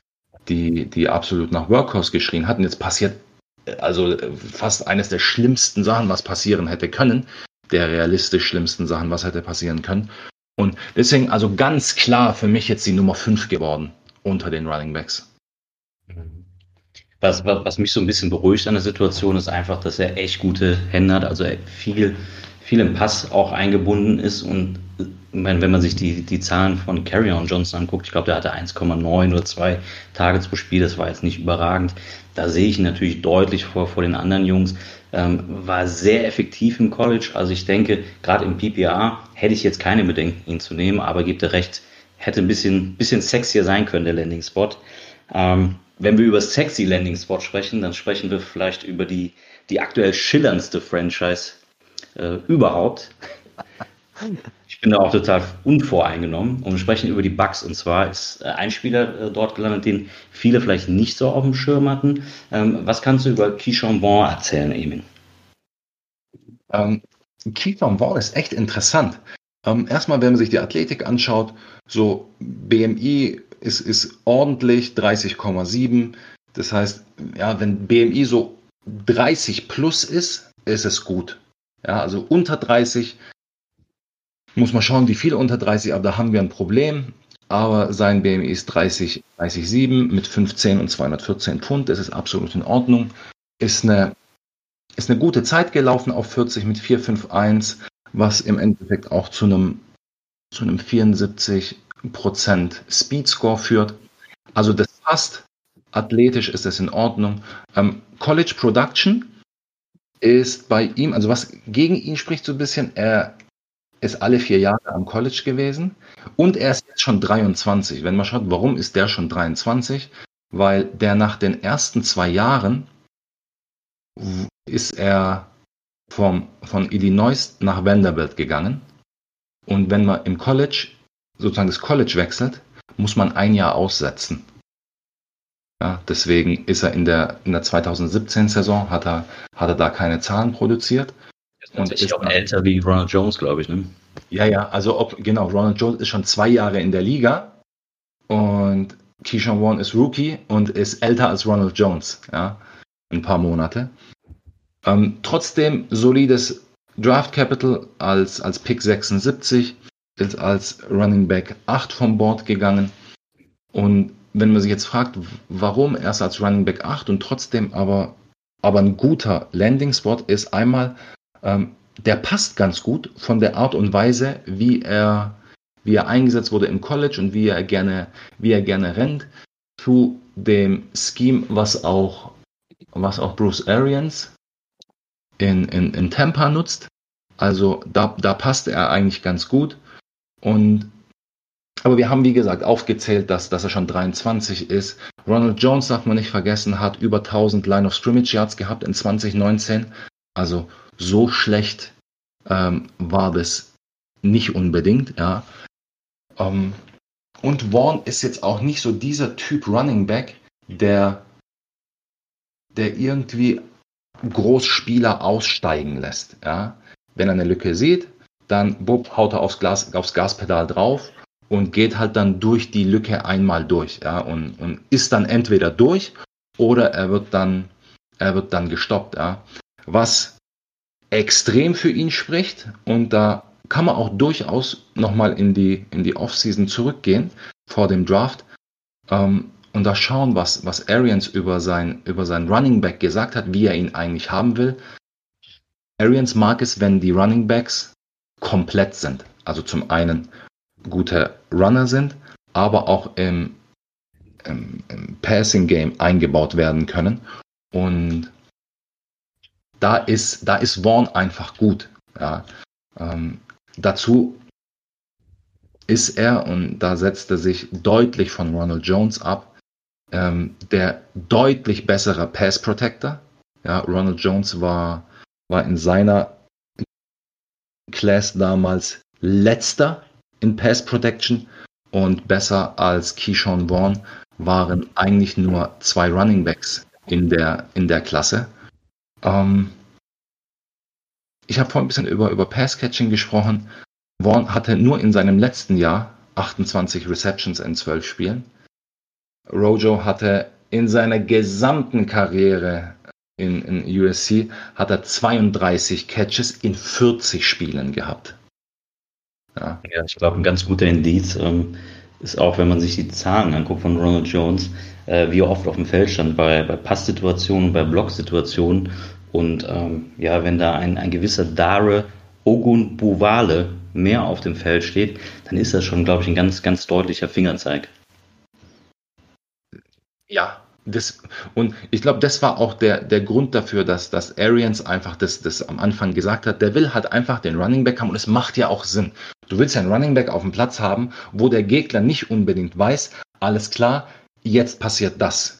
die, die absolut nach Workhorse geschrien hatten. Jetzt passiert also fast eines der schlimmsten Sachen, was passieren hätte können, der realistisch schlimmsten Sachen, was hätte passieren können. Und deswegen also ganz klar für mich jetzt die Nummer 5 geworden unter den Running Backs. was, was mich so ein bisschen beruhigt an der Situation ist einfach, dass er echt gute Hände hat, also viel, viel im Pass auch eingebunden ist und wenn, wenn man sich die, die Zahlen von Carrion Johnson anguckt, ich glaube, der hatte 1,9 oder 2 Targets pro Spiel, das war jetzt nicht überragend. Da sehe ich ihn natürlich deutlich vor, vor den anderen Jungs. Ähm, war sehr effektiv im College. Also ich denke, gerade im PPA hätte ich jetzt keine Bedenken, ihn zu nehmen, aber gibt er recht, hätte ein bisschen, bisschen sexier sein können, der Landing Spot. Ähm, wenn wir über sexy Landing Spot sprechen, dann sprechen wir vielleicht über die, die aktuell schillerndste Franchise äh, überhaupt. Bin da auch total unvoreingenommen und wir sprechen über die Bugs. Und zwar ist äh, ein Spieler äh, dort gelandet, den viele vielleicht nicht so auf dem Schirm hatten. Ähm, was kannst du über Keyshawn Vaughn erzählen, Emin? Ähm, Keyshawn Vaughn ist echt interessant. Ähm, erstmal, wenn man sich die Athletik anschaut, so BMI ist, ist ordentlich 30,7. Das heißt, ja, wenn BMI so 30 plus ist, ist es gut. Ja, also unter 30 muss man schauen, wie viel unter 30, aber da haben wir ein Problem. Aber sein BMI ist 30, 30,7 mit 15 und 214 Pfund. Das ist absolut in Ordnung. Ist eine, ist eine gute Zeit gelaufen auf 40 mit 451, was im Endeffekt auch zu einem, zu einem 74 Prozent Speed Score führt. Also das passt. Athletisch ist das in Ordnung. Ähm, College Production ist bei ihm, also was gegen ihn spricht so ein bisschen, er ist alle vier Jahre am College gewesen und er ist jetzt schon 23. Wenn man schaut, warum ist der schon 23? Weil der nach den ersten zwei Jahren ist er vom, von Illinois nach Vanderbilt gegangen. Und wenn man im College, sozusagen das College wechselt, muss man ein Jahr aussetzen. Ja, deswegen ist er in der, in der 2017-Saison, hat er, hat er da keine Zahlen produziert. Und ist auch älter wie Ronald Jones, glaube ich, ne? Ja, ja, also ob, genau, Ronald Jones ist schon zwei Jahre in der Liga und Keyshawn Vaughn ist Rookie und ist älter als Ronald Jones, ja, ein paar Monate. Ähm, trotzdem solides Draft Capital als, als Pick 76, ist als Running Back 8 vom Board gegangen. Und wenn man sich jetzt fragt, warum erst als Running Back 8 und trotzdem aber, aber ein guter Landing Spot ist einmal, ähm, der passt ganz gut von der Art und Weise, wie er, wie er eingesetzt wurde im College und wie er gerne, wie er gerne rennt, zu dem Scheme, was auch, was auch Bruce Arians in, in, in Tampa nutzt. Also da, da passt er eigentlich ganz gut. Und aber wir haben, wie gesagt, aufgezählt, dass, dass er schon 23 ist. Ronald Jones, darf man nicht vergessen, hat über 1000 Line of Scrimmage Yards gehabt in 2019. Also so schlecht ähm, war das nicht unbedingt, ja. Ähm, und Vaughn ist jetzt auch nicht so dieser Typ Running Back, der, der irgendwie Großspieler aussteigen lässt, ja. Wenn er eine Lücke sieht, dann bupp, haut er aufs, Glas, aufs Gaspedal drauf und geht halt dann durch die Lücke einmal durch, ja, und, und ist dann entweder durch oder er wird dann, er wird dann gestoppt, ja. Was extrem für ihn spricht und da kann man auch durchaus nochmal in die, in die Offseason zurückgehen vor dem Draft ähm, und da schauen, was, was Arians über sein, über sein Running Back gesagt hat, wie er ihn eigentlich haben will. Arians mag es, wenn die Running Backs komplett sind. Also zum einen gute Runner sind, aber auch im, im, im Passing Game eingebaut werden können. Und da ist, da ist Vaughn einfach gut. Ja. Ähm, dazu ist er, und da setzt er sich deutlich von Ronald Jones ab, ähm, der deutlich bessere Pass Protector. Ja, Ronald Jones war, war in seiner Class damals letzter in Pass Protection und besser als Keyshawn Vaughn waren eigentlich nur zwei Running Backs in der, in der Klasse. Ähm, ich habe vorhin ein bisschen über, über Pass-Catching gesprochen. Vaughn hatte nur in seinem letzten Jahr 28 Receptions in 12 Spielen. Rojo hatte in seiner gesamten Karriere in, in USC hat er 32 Catches in 40 Spielen gehabt. Ja, ja ich glaube, ein ganz guter Indiz. Ähm, ist auch, wenn man sich die Zahlen anguckt von Ronald Jones, äh, wie er oft auf dem Feld stand bei, bei Passsituationen, bei Blocksituationen. Und ähm, ja, wenn da ein, ein gewisser Dare Ogun Buvale mehr auf dem Feld steht, dann ist das schon, glaube ich, ein ganz, ganz deutlicher Fingerzeig. Ja, das, und ich glaube, das war auch der, der Grund dafür, dass, dass Arians einfach das, das am Anfang gesagt hat. Der will halt einfach den Running Back haben und es macht ja auch Sinn. Du willst ja einen Running Back auf dem Platz haben, wo der Gegner nicht unbedingt weiß, alles klar, jetzt passiert das.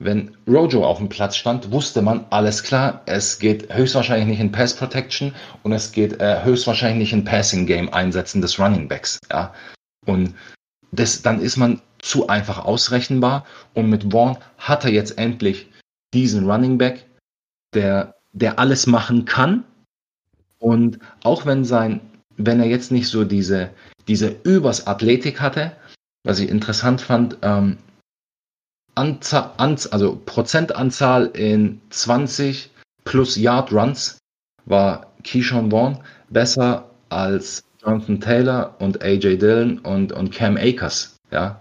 Wenn Rojo auf dem Platz stand, wusste man, alles klar, es geht höchstwahrscheinlich nicht in Pass Protection und es geht äh, höchstwahrscheinlich nicht in Passing Game Einsetzen des Running Backs. Ja? Und das, dann ist man zu einfach ausrechenbar. Und mit Vaughn hat er jetzt endlich diesen Running Back, der, der alles machen kann. Und auch wenn sein, wenn er jetzt nicht so diese, diese Übers Athletik hatte, was ich interessant fand, ähm, Anzahl, also Prozentanzahl in 20 plus Yard Runs war Keyshawn Vaughn besser als Jonathan Taylor und AJ Dillon und, und Cam Akers, ja,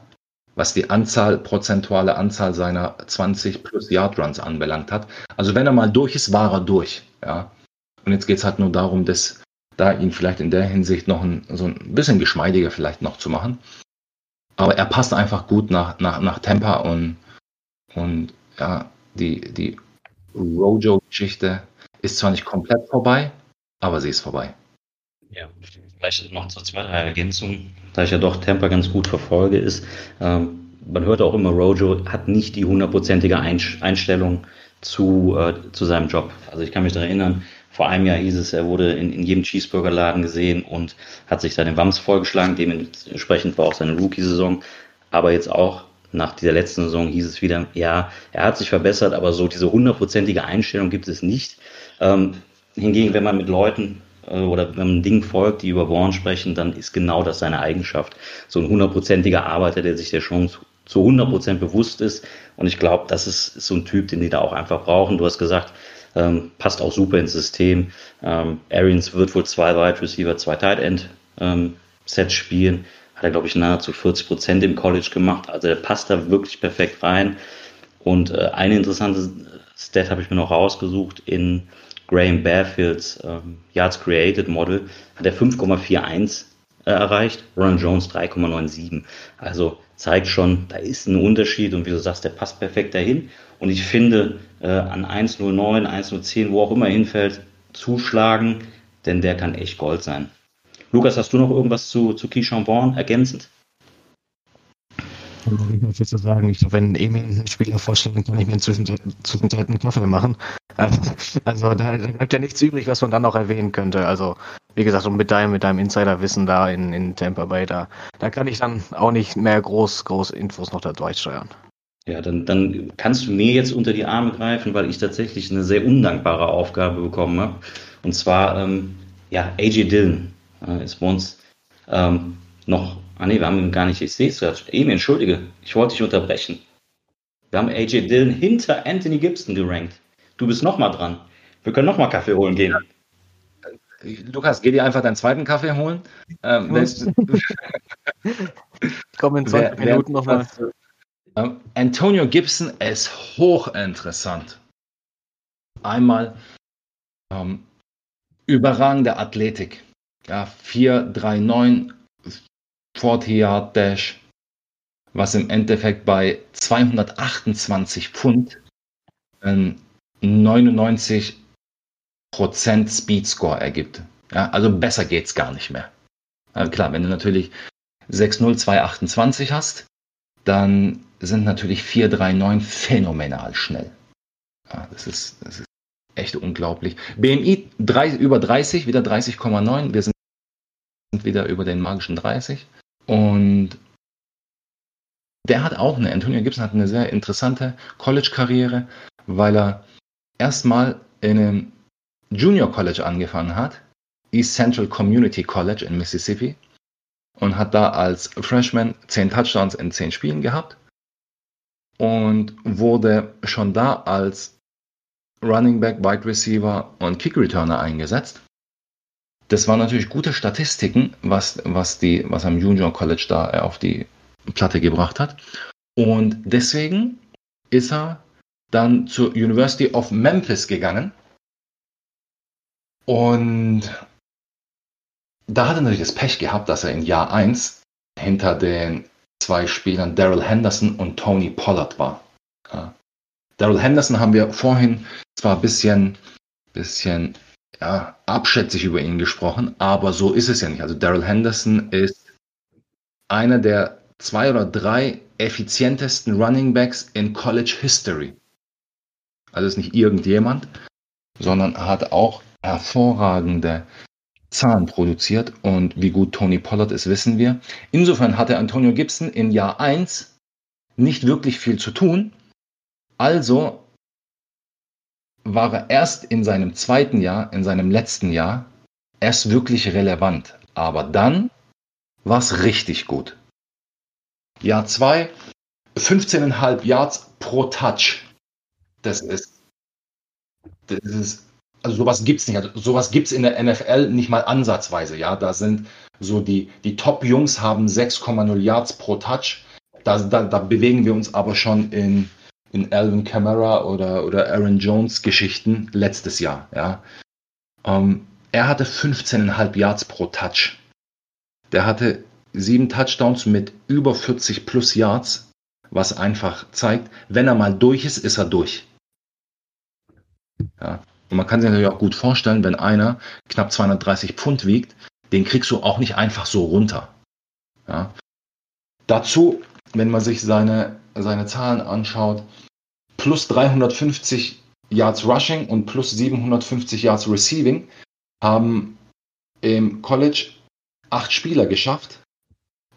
was die Anzahl, prozentuale Anzahl seiner 20 plus Yard Runs anbelangt hat. Also wenn er mal durch ist, war er durch, ja. Und jetzt geht es halt nur darum, dass da ihn vielleicht in der Hinsicht noch ein, so ein bisschen geschmeidiger vielleicht noch zu machen. Aber er passt einfach gut nach, nach, nach Tampa und und ja, die, die Rojo-Geschichte ist zwar nicht komplett vorbei, aber sie ist vorbei. Ja, vielleicht noch zur zweiten Ergänzung, da ich ja doch Temper ganz gut verfolge, ist, ähm, man hört auch immer, Rojo hat nicht die hundertprozentige Einstellung zu, äh, zu seinem Job. Also ich kann mich daran erinnern, vor einem Jahr hieß es, er wurde in, in jedem Cheeseburgerladen gesehen und hat sich seine Wams vorgeschlagen. Dementsprechend war auch seine Rookie-Saison. Aber jetzt auch nach dieser letzten Saison hieß es wieder, ja, er hat sich verbessert, aber so diese hundertprozentige Einstellung gibt es nicht. Ähm, hingegen, wenn man mit Leuten äh, oder wenn man Dingen folgt, die über Born sprechen, dann ist genau das seine Eigenschaft. So ein hundertprozentiger Arbeiter, der sich der Chance zu 100% bewusst ist. Und ich glaube, das ist, so ein Typ, den die da auch einfach brauchen. Du hast gesagt, ähm, passt auch super ins System. Ähm, Arians wird wohl zwei Wide Receiver, zwei Tight End ähm, Sets spielen hat er, glaube ich, nahezu 40 Prozent im College gemacht. Also der passt da wirklich perfekt rein. Und äh, eine interessante Stat habe ich mir noch rausgesucht in Graham Barefields ähm, Yards Created Model hat er 5,41 äh, erreicht, Ron Jones 3,97. Also zeigt schon, da ist ein Unterschied und wie du sagst, der passt perfekt dahin. Und ich finde, äh, an 1,09, 1,010, wo auch immer hinfällt, zuschlagen, denn der kann echt Gold sein. Lukas, hast du noch irgendwas zu, zu Vaughn ergänzend? Ich würde sagen, ich, wenn Emil einen Spieler vorstellen, kann ich mir inzwischen zwischenzeit einen Kaffee machen. Also da, bleibt ja nichts übrig, was man dann noch erwähnen könnte. Also wie gesagt, und mit deinem, mit deinem Insiderwissen da in, in Tampa Bay, da, da kann ich dann auch nicht mehr groß, groß Infos noch da steuern. Ja, dann, dann kannst du mir jetzt unter die Arme greifen, weil ich tatsächlich eine sehr undankbare Aufgabe bekommen habe. Und zwar, ähm, ja, AJ Dillon äh, ist bei uns ähm, noch, ah nee, wir haben ihn gar nicht, ich sehe es gerade, Emi, entschuldige, ich wollte dich unterbrechen. Wir haben AJ Dillon hinter Anthony Gibson gerankt. Du bist nochmal dran. Wir können nochmal Kaffee holen gehen. Lukas, geh dir einfach deinen zweiten Kaffee holen. Ähm, Komm in 20 Minuten nochmal. Ähm, Antonio Gibson ist hochinteressant. Einmal ähm, überragende Athletik. Ja, 439 40 Yard Dash, was im Endeffekt bei 228 Pfund ein 99 Prozent Speed Score ergibt. Ja, also besser geht's gar nicht mehr. Ja, klar, wenn du natürlich 60228 hast, dann sind natürlich 439 phänomenal schnell. Ja, das ist, das ist echt unglaublich. BMI 3, über 30, wieder 30,9. Wir sind wieder über den magischen 30. Und der hat auch eine, Antonio Gibson hat eine sehr interessante College-Karriere, weil er erstmal in einem Junior College angefangen hat, East Central Community College in Mississippi, und hat da als Freshman 10 Touchdowns in 10 Spielen gehabt und wurde schon da als Running Back, Wide Receiver und Kick Returner eingesetzt das waren natürlich gute Statistiken, was, was, die, was am Junior College da auf die, Platte gebracht hat. Und deswegen ist er dann zur University of Memphis gegangen. Und da hat er natürlich das Pech gehabt, dass er in Jahr 1 hinter den zwei Spielern Daryl Henderson und Tony Pollard war. Ja. Daryl Henderson haben wir vorhin zwar ein bisschen, bisschen ja, abschätzig über ihn gesprochen, aber so ist es ja nicht. Also Daryl Henderson ist einer der zwei oder drei effizientesten Running Backs in College History. Also ist nicht irgendjemand, sondern hat auch hervorragende Zahlen produziert und wie gut Tony Pollard ist, wissen wir. Insofern hatte Antonio Gibson in Jahr 1 nicht wirklich viel zu tun. Also war er erst in seinem zweiten Jahr, in seinem letzten Jahr, erst wirklich relevant. Aber dann war es richtig gut. Jahr 2, 15,5 Yards pro Touch. Das ist, das ist also sowas gibt es nicht. Also sowas es in der NFL nicht mal ansatzweise. Ja, da sind so die, die Top-Jungs haben 6,0 Yards pro Touch. Da, da, da bewegen wir uns aber schon in, in Alvin Kamara oder, oder Aaron Jones Geschichten letztes Jahr. Ja. Ähm, er hatte 15,5 Yards pro Touch. Der hatte sieben Touchdowns mit über 40 plus Yards, was einfach zeigt, wenn er mal durch ist, ist er durch. Ja. Und man kann sich natürlich auch gut vorstellen, wenn einer knapp 230 Pfund wiegt, den kriegst du auch nicht einfach so runter. Ja. Dazu, wenn man sich seine, seine Zahlen anschaut, plus 350 Yards Rushing und plus 750 Yards Receiving haben im College acht Spieler geschafft.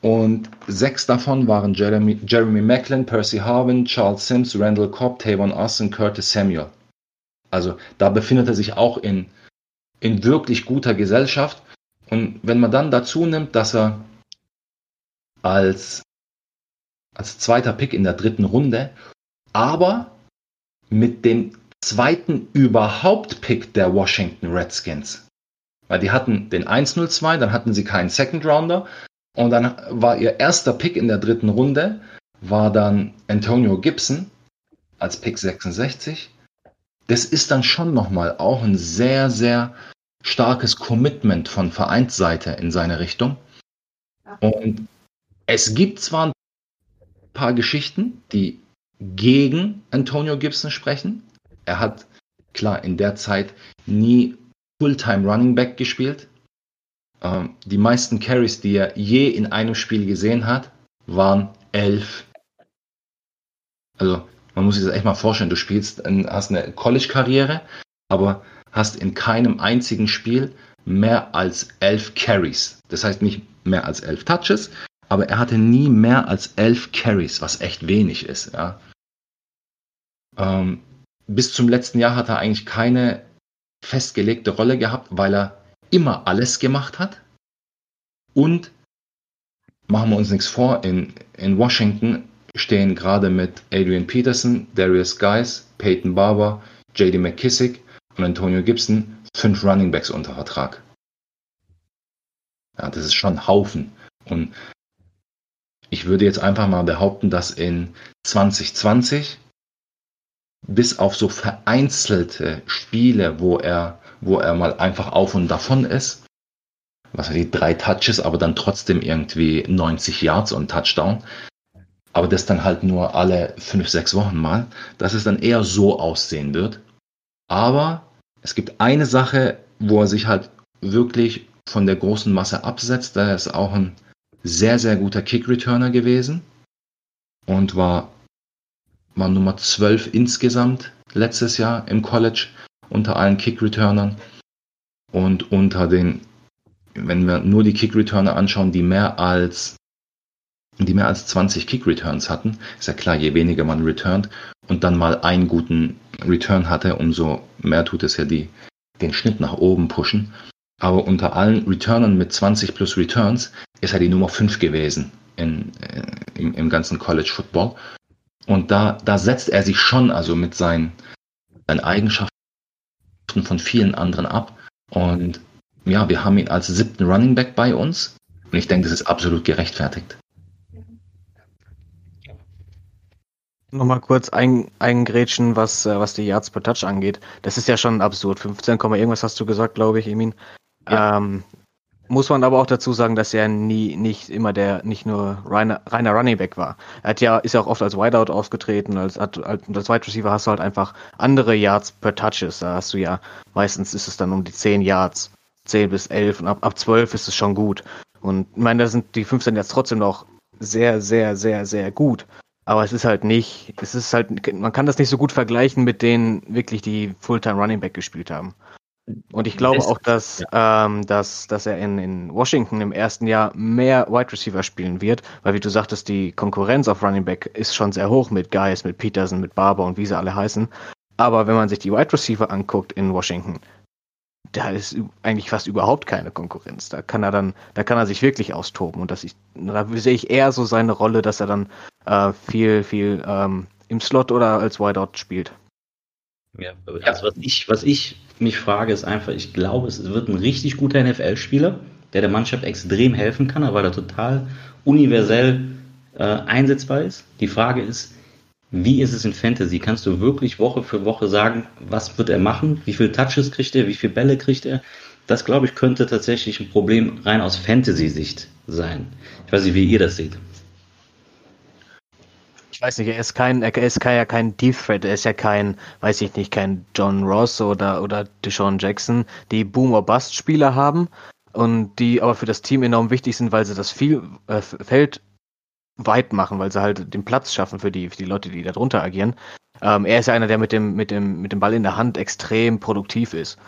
Und sechs davon waren Jeremy, Jeremy Macklin, Percy Harvin, Charles Sims, Randall Cobb, Tavon Austin, Curtis Samuel. Also da befindet er sich auch in, in wirklich guter Gesellschaft. Und wenn man dann dazu nimmt, dass er als, als zweiter Pick in der dritten Runde, aber mit dem zweiten überhaupt Pick der Washington Redskins. Weil die hatten den 1-0-2, dann hatten sie keinen Second Rounder und dann war ihr erster Pick in der dritten Runde, war dann Antonio Gibson als Pick 66 das ist dann schon nochmal auch ein sehr, sehr starkes Commitment von Vereinsseite in seine Richtung. Und es gibt zwar ein paar Geschichten, die gegen Antonio Gibson sprechen. Er hat klar in der Zeit nie Fulltime Running Back gespielt. Ähm, die meisten Carries, die er je in einem Spiel gesehen hat, waren elf. Also man muss sich das echt mal vorstellen. Du spielst, hast eine College-Karriere, aber hast in keinem einzigen Spiel mehr als elf Carries. Das heißt nicht mehr als elf Touches, aber er hatte nie mehr als elf Carries, was echt wenig ist. Ja. Ähm, bis zum letzten Jahr hat er eigentlich keine festgelegte Rolle gehabt, weil er immer alles gemacht hat. Und machen wir uns nichts vor, in, in Washington stehen gerade mit Adrian Peterson, Darius Guys, Peyton Barber, JD McKissick und Antonio Gibson fünf Running Backs unter Vertrag. Ja, das ist schon ein Haufen. Und ich würde jetzt einfach mal behaupten, dass in 2020 bis auf so vereinzelte Spiele, wo er, wo er mal einfach auf und davon ist, was weiß ich, drei Touches, aber dann trotzdem irgendwie 90 Yards und Touchdown, aber das dann halt nur alle fünf, sechs Wochen mal, dass es dann eher so aussehen wird. Aber es gibt eine Sache, wo er sich halt wirklich von der großen Masse absetzt. Da ist auch ein sehr, sehr guter Kick-Returner gewesen und war, war Nummer 12 insgesamt letztes Jahr im College unter allen Kick-Returnern und unter den, wenn wir nur die Kick-Returner anschauen, die mehr als die mehr als 20 Kick-Returns hatten. Ist ja klar, je weniger man returnt und dann mal einen guten Return hatte, umso mehr tut es ja die, den Schnitt nach oben pushen. Aber unter allen Returnern mit 20 plus Returns ist er die Nummer 5 gewesen in, äh, im, im ganzen College Football. Und da, da setzt er sich schon also mit seinen, seinen Eigenschaften von vielen anderen ab. Und ja, wir haben ihn als siebten Running Back bei uns. Und ich denke, das ist absolut gerechtfertigt. Nochmal kurz ein, eingrätschen, was, äh, was die Yards per Touch angeht. Das ist ja schon absurd. 15, irgendwas hast du gesagt, glaube ich, Emin. Ja. Ähm, muss man aber auch dazu sagen, dass er nie nicht immer der nicht nur reiner, reiner Running Back war. Er hat ja ist ja auch oft als Wideout aufgetreten, als als, als Wide Receiver hast du halt einfach andere Yards per Touches. Da hast du ja meistens ist es dann um die 10 Yards, 10 bis 11 und ab ab 12 ist es schon gut. Und ich meine, da sind die 15 jetzt trotzdem noch sehr sehr sehr sehr gut. Aber es ist halt nicht, es ist halt, man kann das nicht so gut vergleichen mit denen wirklich, die Fulltime Running Back gespielt haben. Und ich glaube auch, dass, ja. ähm, dass, dass er in, in Washington im ersten Jahr mehr Wide Receiver spielen wird, weil wie du sagtest, die Konkurrenz auf Running Back ist schon sehr hoch mit Guys, mit Peterson, mit Barber und wie sie alle heißen. Aber wenn man sich die Wide Receiver anguckt in Washington, da ist eigentlich fast überhaupt keine Konkurrenz. Da kann er dann, da kann er sich wirklich austoben. Und das ich, da sehe ich eher so seine Rolle, dass er dann äh, viel, viel ähm, im Slot oder als Wideout spielt. Ja, also was ich, was ich mich frage, ist einfach, ich glaube, es wird ein richtig guter NFL-Spieler, der der Mannschaft extrem helfen kann, weil er total universell äh, einsetzbar ist. Die Frage ist, wie ist es in Fantasy? Kannst du wirklich Woche für Woche sagen, was wird er machen? Wie viele Touches kriegt er? Wie viele Bälle kriegt er? Das, glaube ich, könnte tatsächlich ein Problem rein aus Fantasy-Sicht sein. Ich weiß nicht, wie ihr das seht weiß nicht, er ist kein, er ist ja kein Deep Threat, er ist ja kein, weiß ich nicht, kein John Ross oder, oder Deshaun Jackson, die Boom or Bust Spieler haben und die aber für das Team enorm wichtig sind, weil sie das viel, äh, Feld weit machen, weil sie halt den Platz schaffen für die, für die Leute, die da drunter agieren. Ähm, er ist ja einer, der mit dem, mit dem, mit dem Ball in der Hand extrem produktiv ist.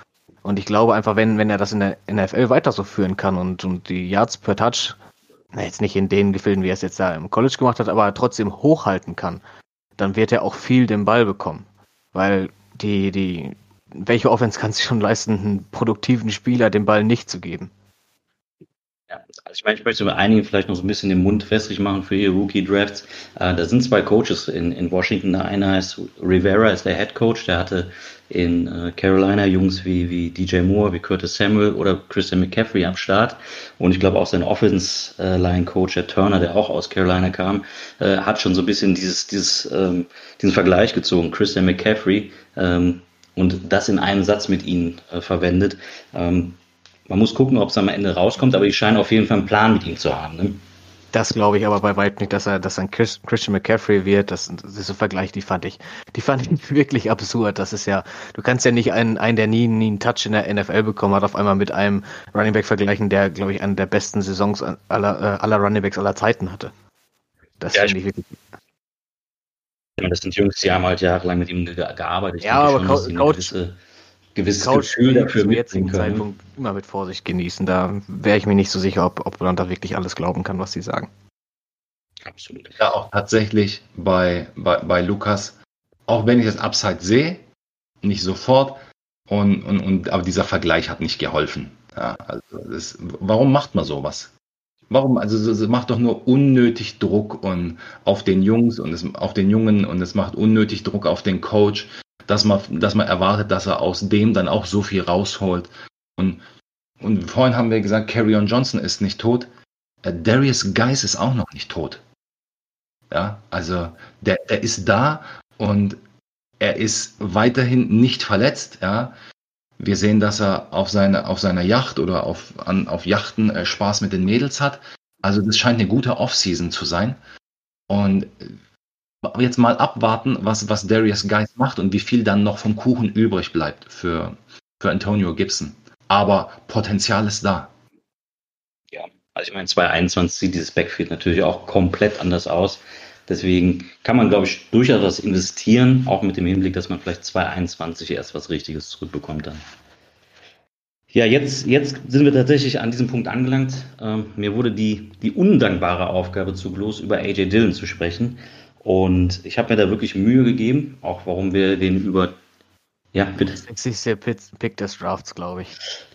Und ich glaube einfach, wenn, wenn er das in der NFL weiter so führen kann und, und die Yards per Touch na, jetzt nicht in den Gefilden, wie er es jetzt da im College gemacht hat, aber trotzdem hochhalten kann, dann wird er auch viel den Ball bekommen. Weil die, die, welche Offense kann sich schon leisten, einen produktiven Spieler den Ball nicht zu geben? Also ich meine, ich möchte bei einigen vielleicht noch so ein bisschen den Mund wässrig machen für ihre Rookie-Drafts. Äh, da sind zwei Coaches in, in Washington. Der eine heißt Rivera, ist der Head Coach, der hatte in äh, Carolina Jungs wie, wie DJ Moore, wie Curtis Samuel oder Christian McCaffrey am Start. Und ich glaube auch sein Offense-Line-Coach, der Turner, der auch aus Carolina kam, äh, hat schon so ein bisschen dieses, dieses, ähm, diesen Vergleich gezogen. Christian McCaffrey ähm, und das in einem Satz mit ihnen äh, verwendet. Ähm, man muss gucken, ob es am Ende rauskommt, aber die scheinen auf jeden Fall einen Plan mit ihm zu haben. Ne? Das glaube ich aber bei weitem nicht, dass er, dass ein Christian McCaffrey wird. Das, das ist ein Vergleich, die fand ich, die fand ich wirklich absurd. Das ist ja, du kannst ja nicht einen, einen, der nie, nie einen Touch in der NFL bekommen hat, auf einmal mit einem Running Back vergleichen, der, glaube ich, eine der besten Saisons aller, äh, aller Running Backs aller Zeiten hatte. Das ja, finde ich wirklich. Das sind Jungs, die haben halt jahrelang mit ihm gearbeitet. Ja, aber schon, Coach, gewisses Couch Gefühl dafür zum jetzigen können. Zeitpunkt immer mit Vorsicht genießen. Da wäre ich mir nicht so sicher, ob, ob man da wirklich alles glauben kann, was sie sagen. Absolut. Ja, auch tatsächlich bei, bei, bei Lukas, auch wenn ich das Upside sehe, nicht sofort, und, und, und, aber dieser Vergleich hat nicht geholfen. Ja, also das, warum macht man sowas? Warum? Also es macht doch nur unnötig Druck und auf den Jungs und es, auf den Jungen und es macht unnötig Druck auf den Coach dass man, dass man erwartet, dass er aus dem dann auch so viel rausholt. Und, und vorhin haben wir gesagt, Carrion Johnson ist nicht tot. Äh, Darius Geis ist auch noch nicht tot. Ja, also der, der ist da und er ist weiterhin nicht verletzt. Ja, wir sehen, dass er auf, seine, auf seiner Yacht oder auf, an, auf Yachten äh, Spaß mit den Mädels hat. Also das scheint eine gute Offseason zu sein. Und jetzt mal abwarten, was, was Darius Geist macht und wie viel dann noch vom Kuchen übrig bleibt für, für Antonio Gibson. Aber Potenzial ist da. Ja, also ich meine, 2021 sieht dieses Backfield natürlich auch komplett anders aus. Deswegen kann man, glaube ich, durchaus was investieren, auch mit dem Hinblick, dass man vielleicht 2021 erst was Richtiges zurückbekommt dann. Ja, jetzt, jetzt sind wir tatsächlich an diesem Punkt angelangt. Ähm, mir wurde die, die undankbare Aufgabe zu bloß über AJ Dillon zu sprechen. Und ich habe mir da wirklich Mühe gegeben, auch warum wir den über. Ja, bitte. Das ist der Pick des Drafts, glaube ich.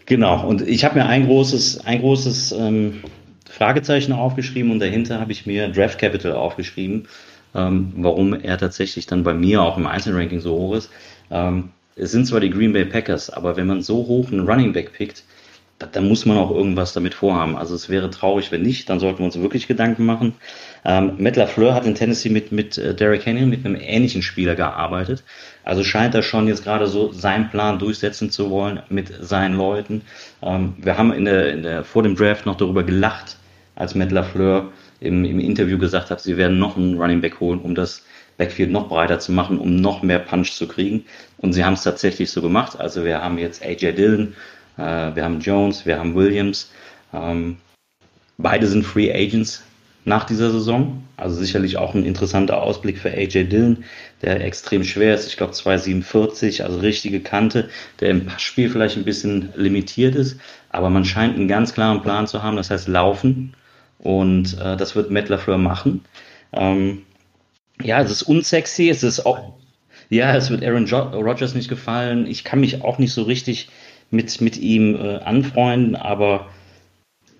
Genau, und ich habe mir ein großes, ein großes ähm, Fragezeichen aufgeschrieben und dahinter habe ich mir Draft Capital aufgeschrieben, ähm, warum er tatsächlich dann bei mir auch im Einzelranking so hoch ist. Ähm, es sind zwar die Green Bay Packers, aber wenn man so hoch einen Running Back pickt, da, da, muss man auch irgendwas damit vorhaben. Also es wäre traurig, wenn nicht, dann sollten wir uns wirklich Gedanken machen. Ähm, Matt LaFleur hat in Tennessee mit, mit äh, Derek Henry, mit einem ähnlichen Spieler gearbeitet. Also scheint er schon jetzt gerade so seinen Plan durchsetzen zu wollen mit seinen Leuten. Ähm, wir haben in der, in der, vor dem Draft noch darüber gelacht, als Matt LaFleur im, im Interview gesagt hat, sie werden noch einen Running Back holen, um das Backfield noch breiter zu machen, um noch mehr Punch zu kriegen. Und sie haben es tatsächlich so gemacht. Also wir haben jetzt AJ Dillon, äh, wir haben Jones, wir haben Williams. Ähm, beide sind Free Agents nach dieser Saison. Also sicherlich auch ein interessanter Ausblick für AJ Dillon, der extrem schwer ist. Ich glaube 2,47, also richtige Kante, der im Passspiel vielleicht ein bisschen limitiert ist. Aber man scheint einen ganz klaren Plan zu haben, das heißt laufen. Und äh, das wird Matt LaFleur machen. Ähm, ja, es ist unsexy, es ist auch, ja, es wird Aaron Rodgers nicht gefallen. Ich kann mich auch nicht so richtig mit, mit ihm äh, anfreunden, aber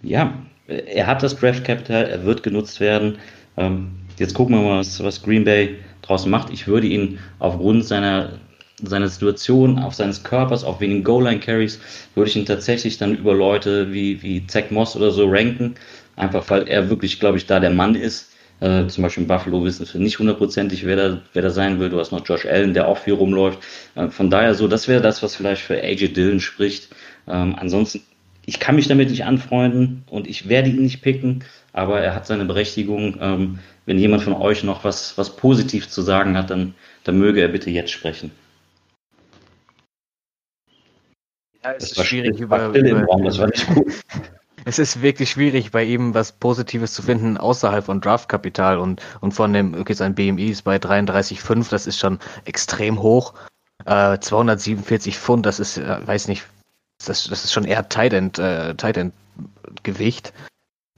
ja, er hat das Draft Capital, er wird genutzt werden. Ähm, jetzt gucken wir mal, was, was Green Bay draußen macht. Ich würde ihn aufgrund seiner, seiner Situation, auf seines Körpers, auf wenigen Goal-Line-Carries, würde ich ihn tatsächlich dann über Leute wie, wie Zach Moss oder so ranken. Einfach weil er wirklich, glaube ich, da der Mann ist äh, zum Beispiel in Buffalo wissen wir nicht hundertprozentig, wer da, wer da sein will. Du hast noch Josh Allen, der auch viel rumläuft. Äh, von daher so, das wäre das, was vielleicht für AJ Dillon spricht. Ähm, ansonsten, ich kann mich damit nicht anfreunden und ich werde ihn nicht picken, aber er hat seine Berechtigung. Ähm, wenn jemand von euch noch was, was positiv zu sagen hat, dann, dann möge er bitte jetzt sprechen. Ja, es das ist schwierig über, über, Raum, das war nicht gut. es ist wirklich schwierig, bei ihm was Positives zu finden außerhalb von Draftkapital und, und von dem, okay, sein BMI ist bei 33,5, das ist schon extrem hoch. Äh, 247 Pfund, das ist, äh, weiß nicht, das, das ist schon eher Tight End, äh, Tight End Gewicht.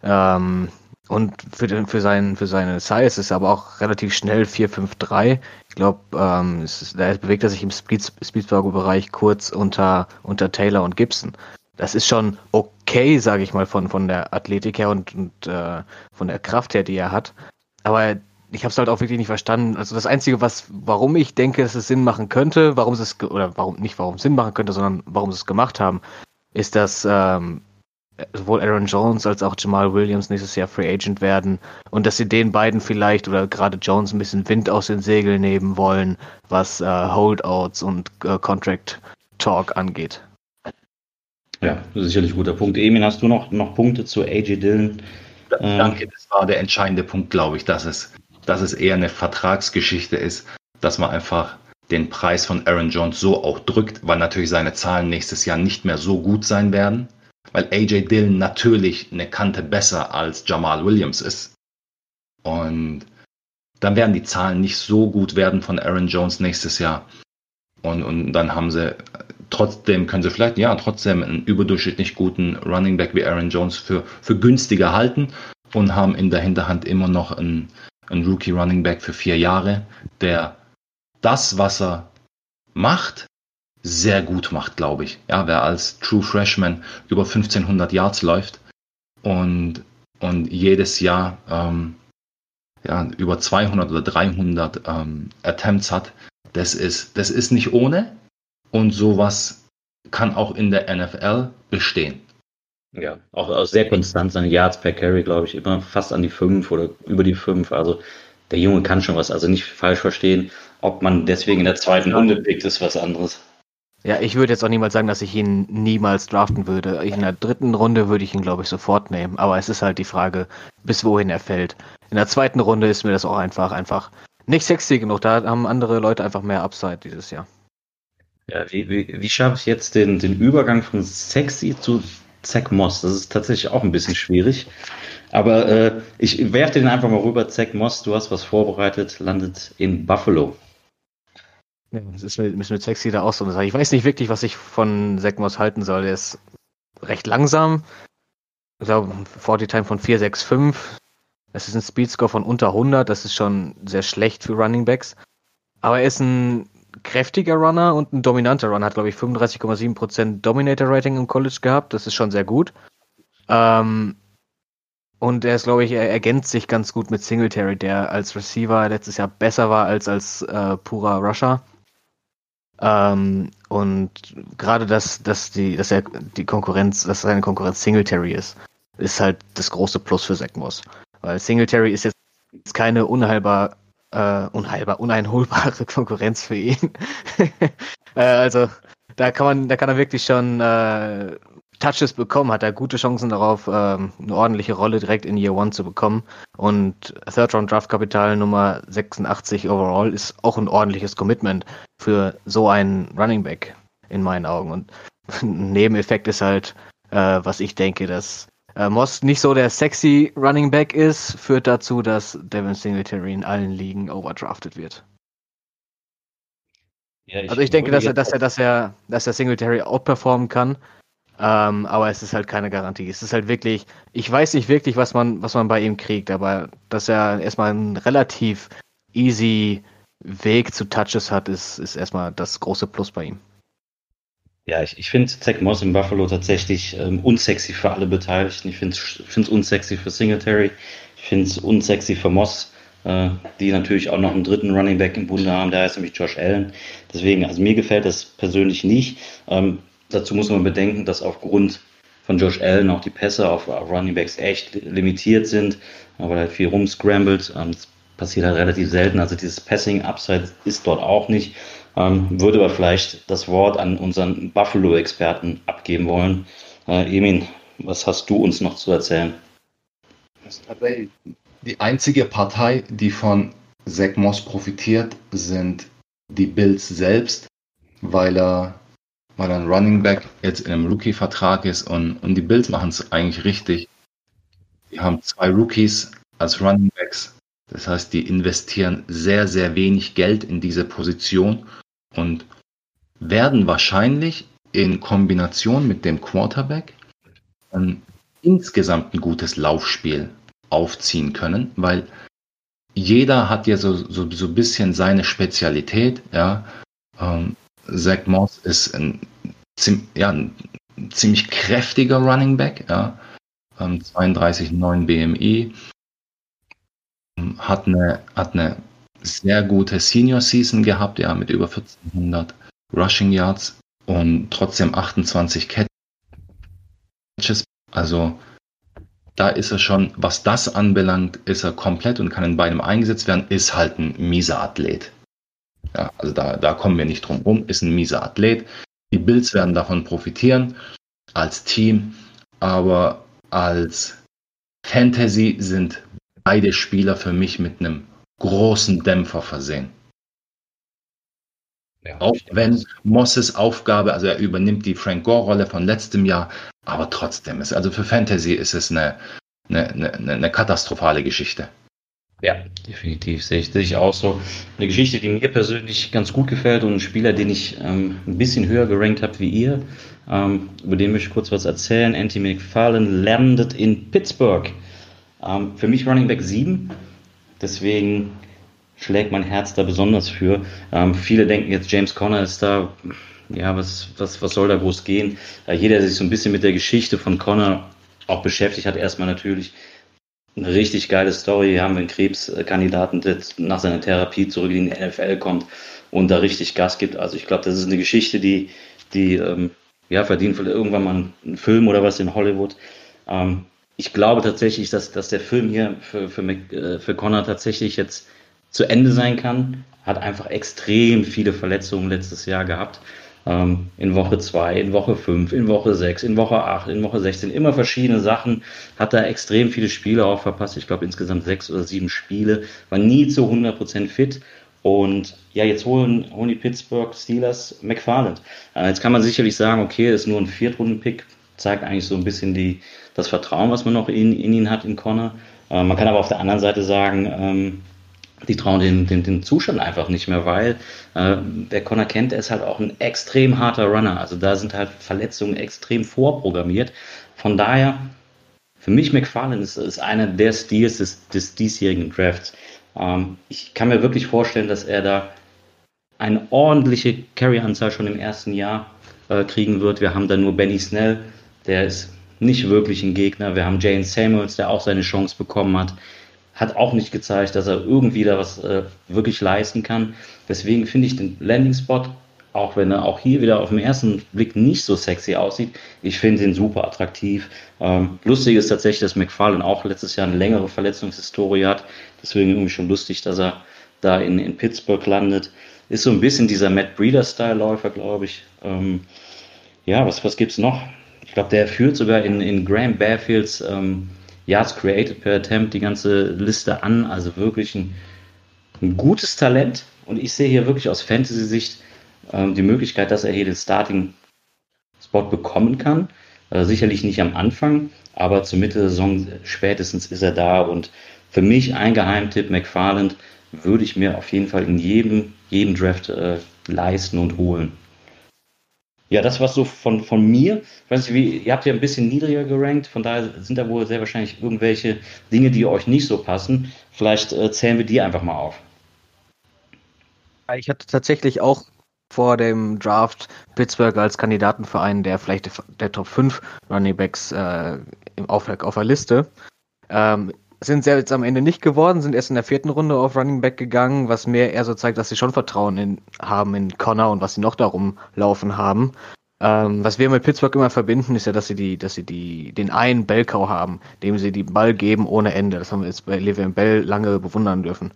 Ähm, und für, den, für, sein, für seine Size ist er aber auch relativ schnell 453. Ich glaube, ähm, da bewegt er sich im Speedsburger-Bereich kurz unter, unter Taylor und Gibson das ist schon okay, sage ich mal, von, von der Athletik her und, und äh, von der Kraft her, die er hat. Aber ich habe es halt auch wirklich nicht verstanden. Also das Einzige, was, warum ich denke, dass es Sinn machen könnte, warum es oder warum nicht warum es Sinn machen könnte, sondern warum sie es gemacht haben, ist, dass ähm, sowohl Aaron Jones als auch Jamal Williams nächstes Jahr Free Agent werden und dass sie den beiden vielleicht oder gerade Jones ein bisschen Wind aus den Segeln nehmen wollen, was äh, Holdouts und äh, Contract Talk angeht. Ja, sicherlich guter Punkt. Emin, hast du noch, noch Punkte zu AJ Dillon? Äh, Danke, das war der entscheidende Punkt, glaube ich, dass es, dass es eher eine Vertragsgeschichte ist, dass man einfach den Preis von Aaron Jones so auch drückt, weil natürlich seine Zahlen nächstes Jahr nicht mehr so gut sein werden, weil AJ Dillon natürlich eine Kante besser als Jamal Williams ist. Und dann werden die Zahlen nicht so gut werden von Aaron Jones nächstes Jahr. Und, und dann haben sie trotzdem können sie vielleicht, ja, trotzdem einen überdurchschnittlich guten Running Back wie Aaron Jones für, für günstiger halten und haben in der Hinterhand immer noch einen, einen Rookie Running Back für vier Jahre, der das, was er macht, sehr gut macht, glaube ich. Ja, wer als True Freshman über 1500 Yards läuft und, und jedes Jahr ähm, ja, über 200 oder 300 ähm, Attempts hat, das ist, das ist nicht ohne, und sowas kann auch in der NFL bestehen. Ja, auch, auch sehr konstant seine Yards per Carry, glaube ich, immer fast an die fünf oder über die fünf. Also der Junge kann schon was, also nicht falsch verstehen. Ob man deswegen in der zweiten Runde pickt, ist was anderes. Ja, ich würde jetzt auch niemals sagen, dass ich ihn niemals draften würde. In der dritten Runde würde ich ihn, glaube ich, sofort nehmen. Aber es ist halt die Frage, bis wohin er fällt. In der zweiten Runde ist mir das auch einfach, einfach nicht sexy genug. Da haben andere Leute einfach mehr Upside dieses Jahr. Ja, wie, wie, wie schaffe ich jetzt den, den Übergang von sexy zu Zack Moss? Das ist tatsächlich auch ein bisschen schwierig. Aber äh, ich werfe den einfach mal rüber. Zack Moss, du hast was vorbereitet, landet in Buffalo. Ja, das ist mit, mit Sexy da auch so eine Sache. Ich weiß nicht wirklich, was ich von Zack Moss halten soll. Der ist recht langsam. Ich glaube, 40 Time von 4,65. Das ist ein Speedscore von unter 100. Das ist schon sehr schlecht für Running Backs. Aber er ist ein kräftiger Runner und ein dominanter Runner. Hat, glaube ich, 35,7% Dominator-Rating im College gehabt. Das ist schon sehr gut. Ähm, und er ist, glaube ich, er ergänzt sich ganz gut mit Singletary, der als Receiver letztes Jahr besser war als als äh, purer Rusher. Ähm, und gerade dass, dass die, dass er die Konkurrenz, dass seine Konkurrenz Singletary ist, ist halt das große Plus für Moss. Weil Singletary ist jetzt keine unheilbar, äh, unheilbar, uneinholbare Konkurrenz für ihn. äh, also da kann man, da kann er wirklich schon äh, Touches bekommen, hat er gute Chancen darauf, ähm, eine ordentliche Rolle direkt in Year One zu bekommen. Und Third Round Draft Kapital Nummer 86 overall ist auch ein ordentliches Commitment für so einen Running Back in meinen Augen. Und ein Nebeneffekt ist halt, äh, was ich denke, dass äh, Moss nicht so der sexy Running Back ist, führt dazu, dass Devin Singletary in allen Ligen overdrafted wird. Ja, ich also ich denke, dass er, dass er, dass er, dass er Singletary outperformen kann. Ähm, aber es ist halt keine Garantie. Es ist halt wirklich, ich weiß nicht wirklich, was man, was man bei ihm kriegt, aber dass er erstmal einen relativ easy Weg zu Touches hat, ist, ist erstmal das große Plus bei ihm. Ja, ich, ich finde Zach Moss in Buffalo tatsächlich ähm, unsexy für alle Beteiligten. Ich finde es unsexy für Singletary. Ich finde es unsexy für Moss, äh, die natürlich auch noch einen dritten Running Back im Bunde haben. Der heißt nämlich Josh Allen. Deswegen, also mir gefällt das persönlich nicht. Ähm, dazu muss man bedenken, dass aufgrund von Josh Allen auch die Pässe auf Running Backs echt limitiert sind, weil er viel rumscrambled. Ähm, das passiert halt relativ selten. Also dieses Passing-Upside ist dort auch nicht. Ähm, würde aber vielleicht das Wort an unseren Buffalo-Experten abgeben wollen. Äh, Emin, was hast du uns noch zu erzählen? Die einzige Partei, die von Zach Moss profitiert, sind die Bills selbst, weil er weil ein Running Back jetzt in einem Rookie-Vertrag ist und, und die Bills machen es eigentlich richtig. Die haben zwei Rookies als Running Backs. Das heißt, die investieren sehr, sehr wenig Geld in diese Position und werden wahrscheinlich in Kombination mit dem Quarterback ein, insgesamt ein gutes Laufspiel aufziehen können, weil jeder hat ja so, so, so ein bisschen seine Spezialität, ja. Ähm, Zach Moss ist ein, ja, ein ziemlich kräftiger Running Back, ja. 32,9 BMI, hat eine, hat eine sehr gute Senior Season gehabt, ja, mit über 1400 Rushing Yards und trotzdem 28 Catches. Also da ist er schon, was das anbelangt, ist er komplett und kann in beidem eingesetzt werden, ist halt ein mieser Athlet. Ja, also da, da kommen wir nicht drum rum, ist ein mieser Athlet. Die Bills werden davon profitieren als Team, aber als Fantasy sind beide Spieler für mich mit einem großen Dämpfer versehen. Ja, auch wenn Mosses Aufgabe, also er übernimmt die Frank Gore-Rolle von letztem Jahr, aber trotzdem ist, also für Fantasy ist es eine, eine, eine, eine katastrophale Geschichte. Ja, definitiv sehe ich, sehe ich auch so. Eine Geschichte, die mir persönlich ganz gut gefällt und ein Spieler, den ich ähm, ein bisschen höher gerankt habe wie ihr, ähm, über den möchte ich kurz was erzählen. Anthony McFarlane landet in Pittsburgh. Ähm, für mich Running Back 7, deswegen schlägt mein Herz da besonders für. Ähm, viele denken jetzt, James Conner ist da, ja, was, was, was soll da groß gehen? Äh, jeder, der sich so ein bisschen mit der Geschichte von Conner auch beschäftigt hat, erstmal natürlich eine richtig geile Story. Hier haben wir einen Krebskandidaten, der nach seiner Therapie zurück in die NFL kommt und da richtig Gas gibt. Also ich glaube, das ist eine Geschichte, die, die ähm, ja, verdient vielleicht irgendwann mal einen Film oder was in Hollywood. Ähm, ich glaube tatsächlich, dass, dass der Film hier für, für, Mac, äh, für Connor tatsächlich jetzt zu Ende sein kann. Hat einfach extrem viele Verletzungen letztes Jahr gehabt. Ähm, in Woche 2, in Woche 5, in Woche 6, in Woche 8, in Woche 16, immer verschiedene Sachen, hat da extrem viele Spiele auch verpasst, ich glaube insgesamt sechs oder sieben Spiele, war nie zu 100% fit. Und ja, jetzt holen, holen die Pittsburgh Steelers McFarland. Äh, jetzt kann man sicherlich sagen, okay, ist nur ein Viertrunden-Pick, zeigt eigentlich so ein bisschen die, das Vertrauen, was man noch in, in ihn hat, in Connor. Äh, man kann aber auf der anderen Seite sagen, ähm, die trauen den, den, den Zustand einfach nicht mehr, weil äh, wer Connor kennt, der ist halt auch ein extrem harter Runner. Also da sind halt Verletzungen extrem vorprogrammiert. Von daher, für mich McFarlane ist, ist einer der Stils des, des diesjährigen Drafts. Ähm, ich kann mir wirklich vorstellen, dass er da eine ordentliche Carry-Anzahl schon im ersten Jahr äh, kriegen wird. Wir haben da nur Benny Snell, der ist nicht wirklich ein Gegner. Wir haben Jane Samuels, der auch seine Chance bekommen hat hat auch nicht gezeigt, dass er irgendwie da was äh, wirklich leisten kann. Deswegen finde ich den Landing-Spot auch wenn er auch hier wieder auf den ersten Blick nicht so sexy aussieht. Ich finde ihn super attraktiv. Ähm, lustig ist tatsächlich, dass McFarlane auch letztes Jahr eine längere Verletzungshistorie hat. Deswegen irgendwie schon lustig, dass er da in, in Pittsburgh landet. Ist so ein bisschen dieser Matt Breeder-Style-Läufer, glaube ich. Ähm, ja, was, was es noch? Ich glaube, der führt sogar in, in Graham Barefields ähm, Yards Created per Attempt die ganze Liste an. Also wirklich ein, ein gutes Talent. Und ich sehe hier wirklich aus Fantasy-Sicht ähm, die Möglichkeit, dass er hier den Starting-Spot bekommen kann. Äh, sicherlich nicht am Anfang, aber zur Mitte der Saison spätestens ist er da. Und für mich ein Geheimtipp, McFarland, würde ich mir auf jeden Fall in jedem, jedem Draft äh, leisten und holen. Ja, das war so von, von mir. Ich weiß nicht, wie, ihr habt ja ein bisschen niedriger gerankt, von daher sind da wohl sehr wahrscheinlich irgendwelche Dinge, die euch nicht so passen. Vielleicht äh, zählen wir die einfach mal auf. Ich hatte tatsächlich auch vor dem Draft Pittsburgh als Kandidatenverein der vielleicht der Top 5 Running Backs äh, auf, auf der Liste. Ähm, sind sie jetzt am Ende nicht geworden, sind erst in der vierten Runde auf Running Back gegangen, was mir eher so zeigt, dass sie schon Vertrauen in, haben in Connor und was sie noch darum laufen haben. Ähm, was wir mit Pittsburgh immer verbinden, ist ja, dass sie die, dass sie die, den einen Bellcow haben, dem sie die Ball geben ohne Ende. Das haben wir jetzt bei Le'Veon Bell lange bewundern dürfen.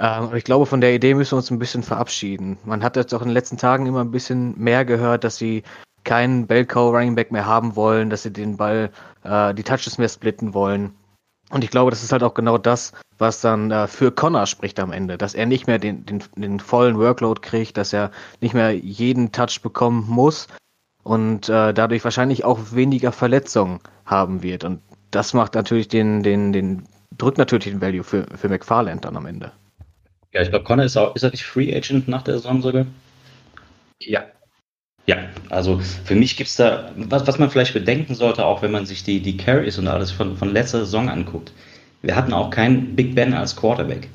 Ähm, ich glaube, von der Idee müssen wir uns ein bisschen verabschieden. Man hat jetzt auch in den letzten Tagen immer ein bisschen mehr gehört, dass sie keinen Bellcow Running Back mehr haben wollen, dass sie den Ball, äh, die Touches mehr splitten wollen. Und ich glaube, das ist halt auch genau das, was dann äh, für Connor spricht am Ende, dass er nicht mehr den, den, den vollen Workload kriegt, dass er nicht mehr jeden Touch bekommen muss und äh, dadurch wahrscheinlich auch weniger Verletzungen haben wird. Und das macht natürlich den, den, den, drückt natürlich den Value für, für McFarland dann am Ende. Ja, ich glaube, Connor ist auch, ist er nicht Free Agent nach der Saison sogar? Ja. Ja, also für mich gibt es da, was, was man vielleicht bedenken sollte, auch wenn man sich die, die Carries und alles von, von letzter Saison anguckt. Wir hatten auch keinen Big Ben als Quarterback,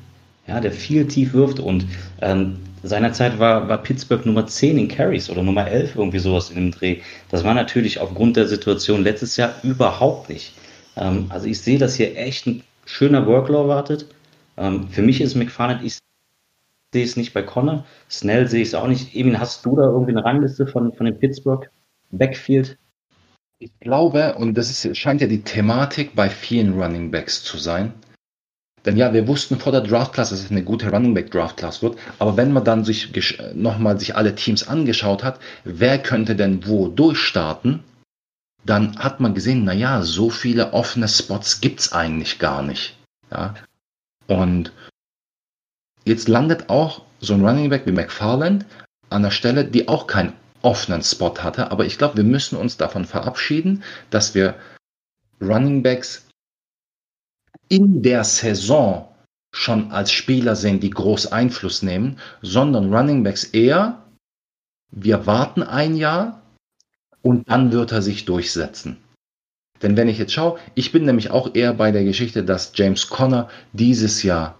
ja, der viel tief wirft und ähm, seinerzeit war, war Pittsburgh Nummer 10 in Carries oder Nummer 11, irgendwie sowas in dem Dreh. Das war natürlich aufgrund der Situation letztes Jahr überhaupt nicht. Ähm, also ich sehe, dass hier echt ein schöner Workload wartet. Ähm, für mich ist McFarland, ich sehe es nicht bei Connor. Snell sehe ich es auch nicht. Emin, hast du da irgendwie eine Rangliste von, von dem Pittsburgh Backfield? Ich glaube, und das ist, scheint ja die Thematik bei vielen Running Backs zu sein. Denn ja, wir wussten vor der Draft Class, dass es eine gute Running Back Draft wird. Aber wenn man dann sich nochmal sich alle Teams angeschaut hat, wer könnte denn wo durchstarten, dann hat man gesehen, naja, so viele offene Spots gibt es eigentlich gar nicht. Ja? Und jetzt landet auch so ein Running Back wie McFarland an der Stelle, die auch keinen offenen Spot hatte. Aber ich glaube, wir müssen uns davon verabschieden, dass wir Running Backs in der Saison schon als Spieler sehen, die groß Einfluss nehmen, sondern Running Backs eher, wir warten ein Jahr und dann wird er sich durchsetzen. Denn wenn ich jetzt schaue, ich bin nämlich auch eher bei der Geschichte, dass James Conner dieses Jahr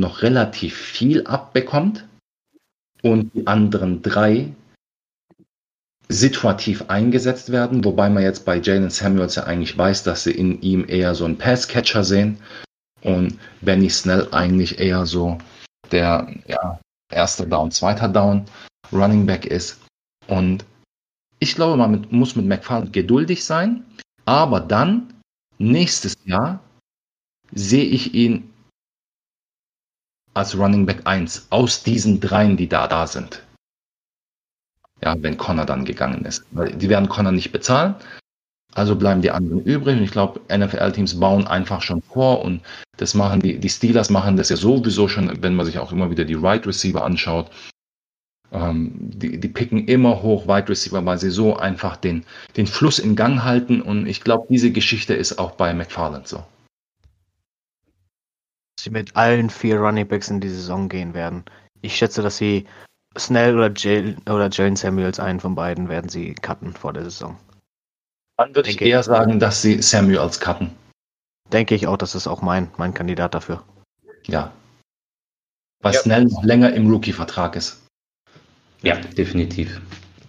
noch relativ viel abbekommt und die anderen drei situativ eingesetzt werden, wobei man jetzt bei Jalen Samuels ja eigentlich weiß, dass sie in ihm eher so einen Passcatcher sehen und Benny Snell eigentlich eher so der ja, erste Down, zweiter Down Running Back ist. Und ich glaube, man mit, muss mit McFarland geduldig sein, aber dann nächstes Jahr sehe ich ihn als Running Back 1 aus diesen dreien, die da da sind. Ja, wenn Connor dann gegangen ist. Weil die werden Connor nicht bezahlen. Also bleiben die anderen übrig. Und ich glaube, NFL-Teams bauen einfach schon vor und das machen die, die Steelers machen das ja sowieso schon, wenn man sich auch immer wieder die Right Receiver anschaut. Ähm, die, die picken immer hoch Wide Receiver, weil sie so einfach den, den Fluss in Gang halten. Und ich glaube, diese Geschichte ist auch bei McFarland so sie mit allen vier Running Backs in die Saison gehen werden. Ich schätze, dass sie Snell oder, Jay, oder Jalen Samuels, einen von beiden, werden sie cutten vor der Saison. Dann würde ich eher sagen, dass sie Samuels cutten. Denke ich auch, das ist auch mein, mein Kandidat dafür. Ja. Weil ja. Snell noch länger im Rookie-Vertrag ist. Ja, definitiv.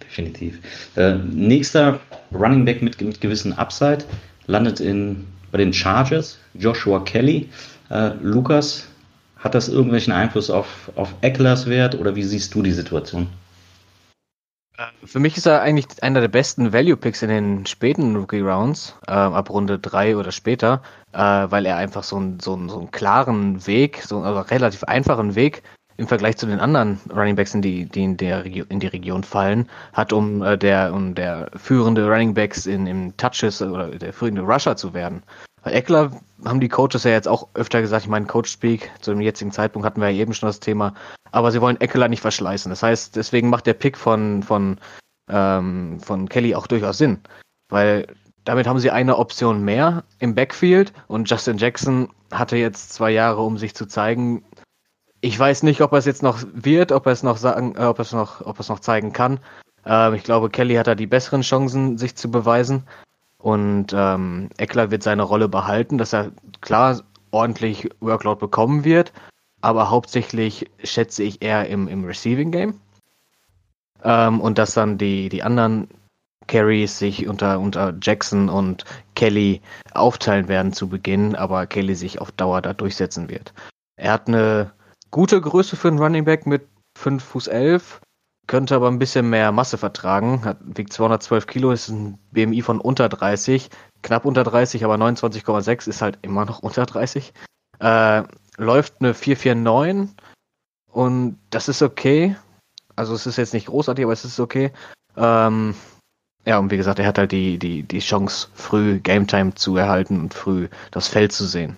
Definitiv. Äh, nächster Running Back mit, mit gewissen Upside landet in, bei den Chargers, Joshua Kelly. Äh, Lukas, hat das irgendwelchen Einfluss auf, auf Ecklers Wert oder wie siehst du die Situation? Für mich ist er eigentlich einer der besten Value-Picks in den späten Rookie-Rounds, äh, ab Runde 3 oder später, äh, weil er einfach so, ein, so, ein, so einen klaren Weg, so einen also relativ einfachen Weg im Vergleich zu den anderen Runningbacks, in die, die in, der in die Region fallen, hat, um äh, der, um der führende Runningbacks in, in Touches oder der führende Rusher zu werden. Bei Eckler haben die Coaches ja jetzt auch öfter gesagt, ich meine, Coach Speak, zu dem jetzigen Zeitpunkt hatten wir ja eben schon das Thema, aber sie wollen Eckler nicht verschleißen. Das heißt, deswegen macht der Pick von, von, ähm, von Kelly auch durchaus Sinn, weil damit haben sie eine Option mehr im Backfield und Justin Jackson hatte jetzt zwei Jahre, um sich zu zeigen, ich weiß nicht, ob er es jetzt noch wird, ob er es noch sagen, äh, ob er es noch, ob er es noch zeigen kann. Ähm, ich glaube, Kelly hat da die besseren Chancen, sich zu beweisen. Und ähm, Eckler wird seine Rolle behalten, dass er klar ordentlich Workload bekommen wird, aber hauptsächlich schätze ich eher im, im Receiving Game. Ähm, und dass dann die, die anderen Carries sich unter, unter Jackson und Kelly aufteilen werden zu Beginn, aber Kelly sich auf Dauer da durchsetzen wird. Er hat eine gute Größe für einen Running Back mit 5 Fuß 11, könnte aber ein bisschen mehr Masse vertragen, hat, wiegt 212 Kilo, ist ein BMI von unter 30, knapp unter 30, aber 29,6 ist halt immer noch unter 30. Äh, läuft eine 449 und das ist okay. Also es ist jetzt nicht großartig, aber es ist okay. Ähm, ja, und wie gesagt, er hat halt die, die, die Chance, früh Game Time zu erhalten und früh das Feld zu sehen.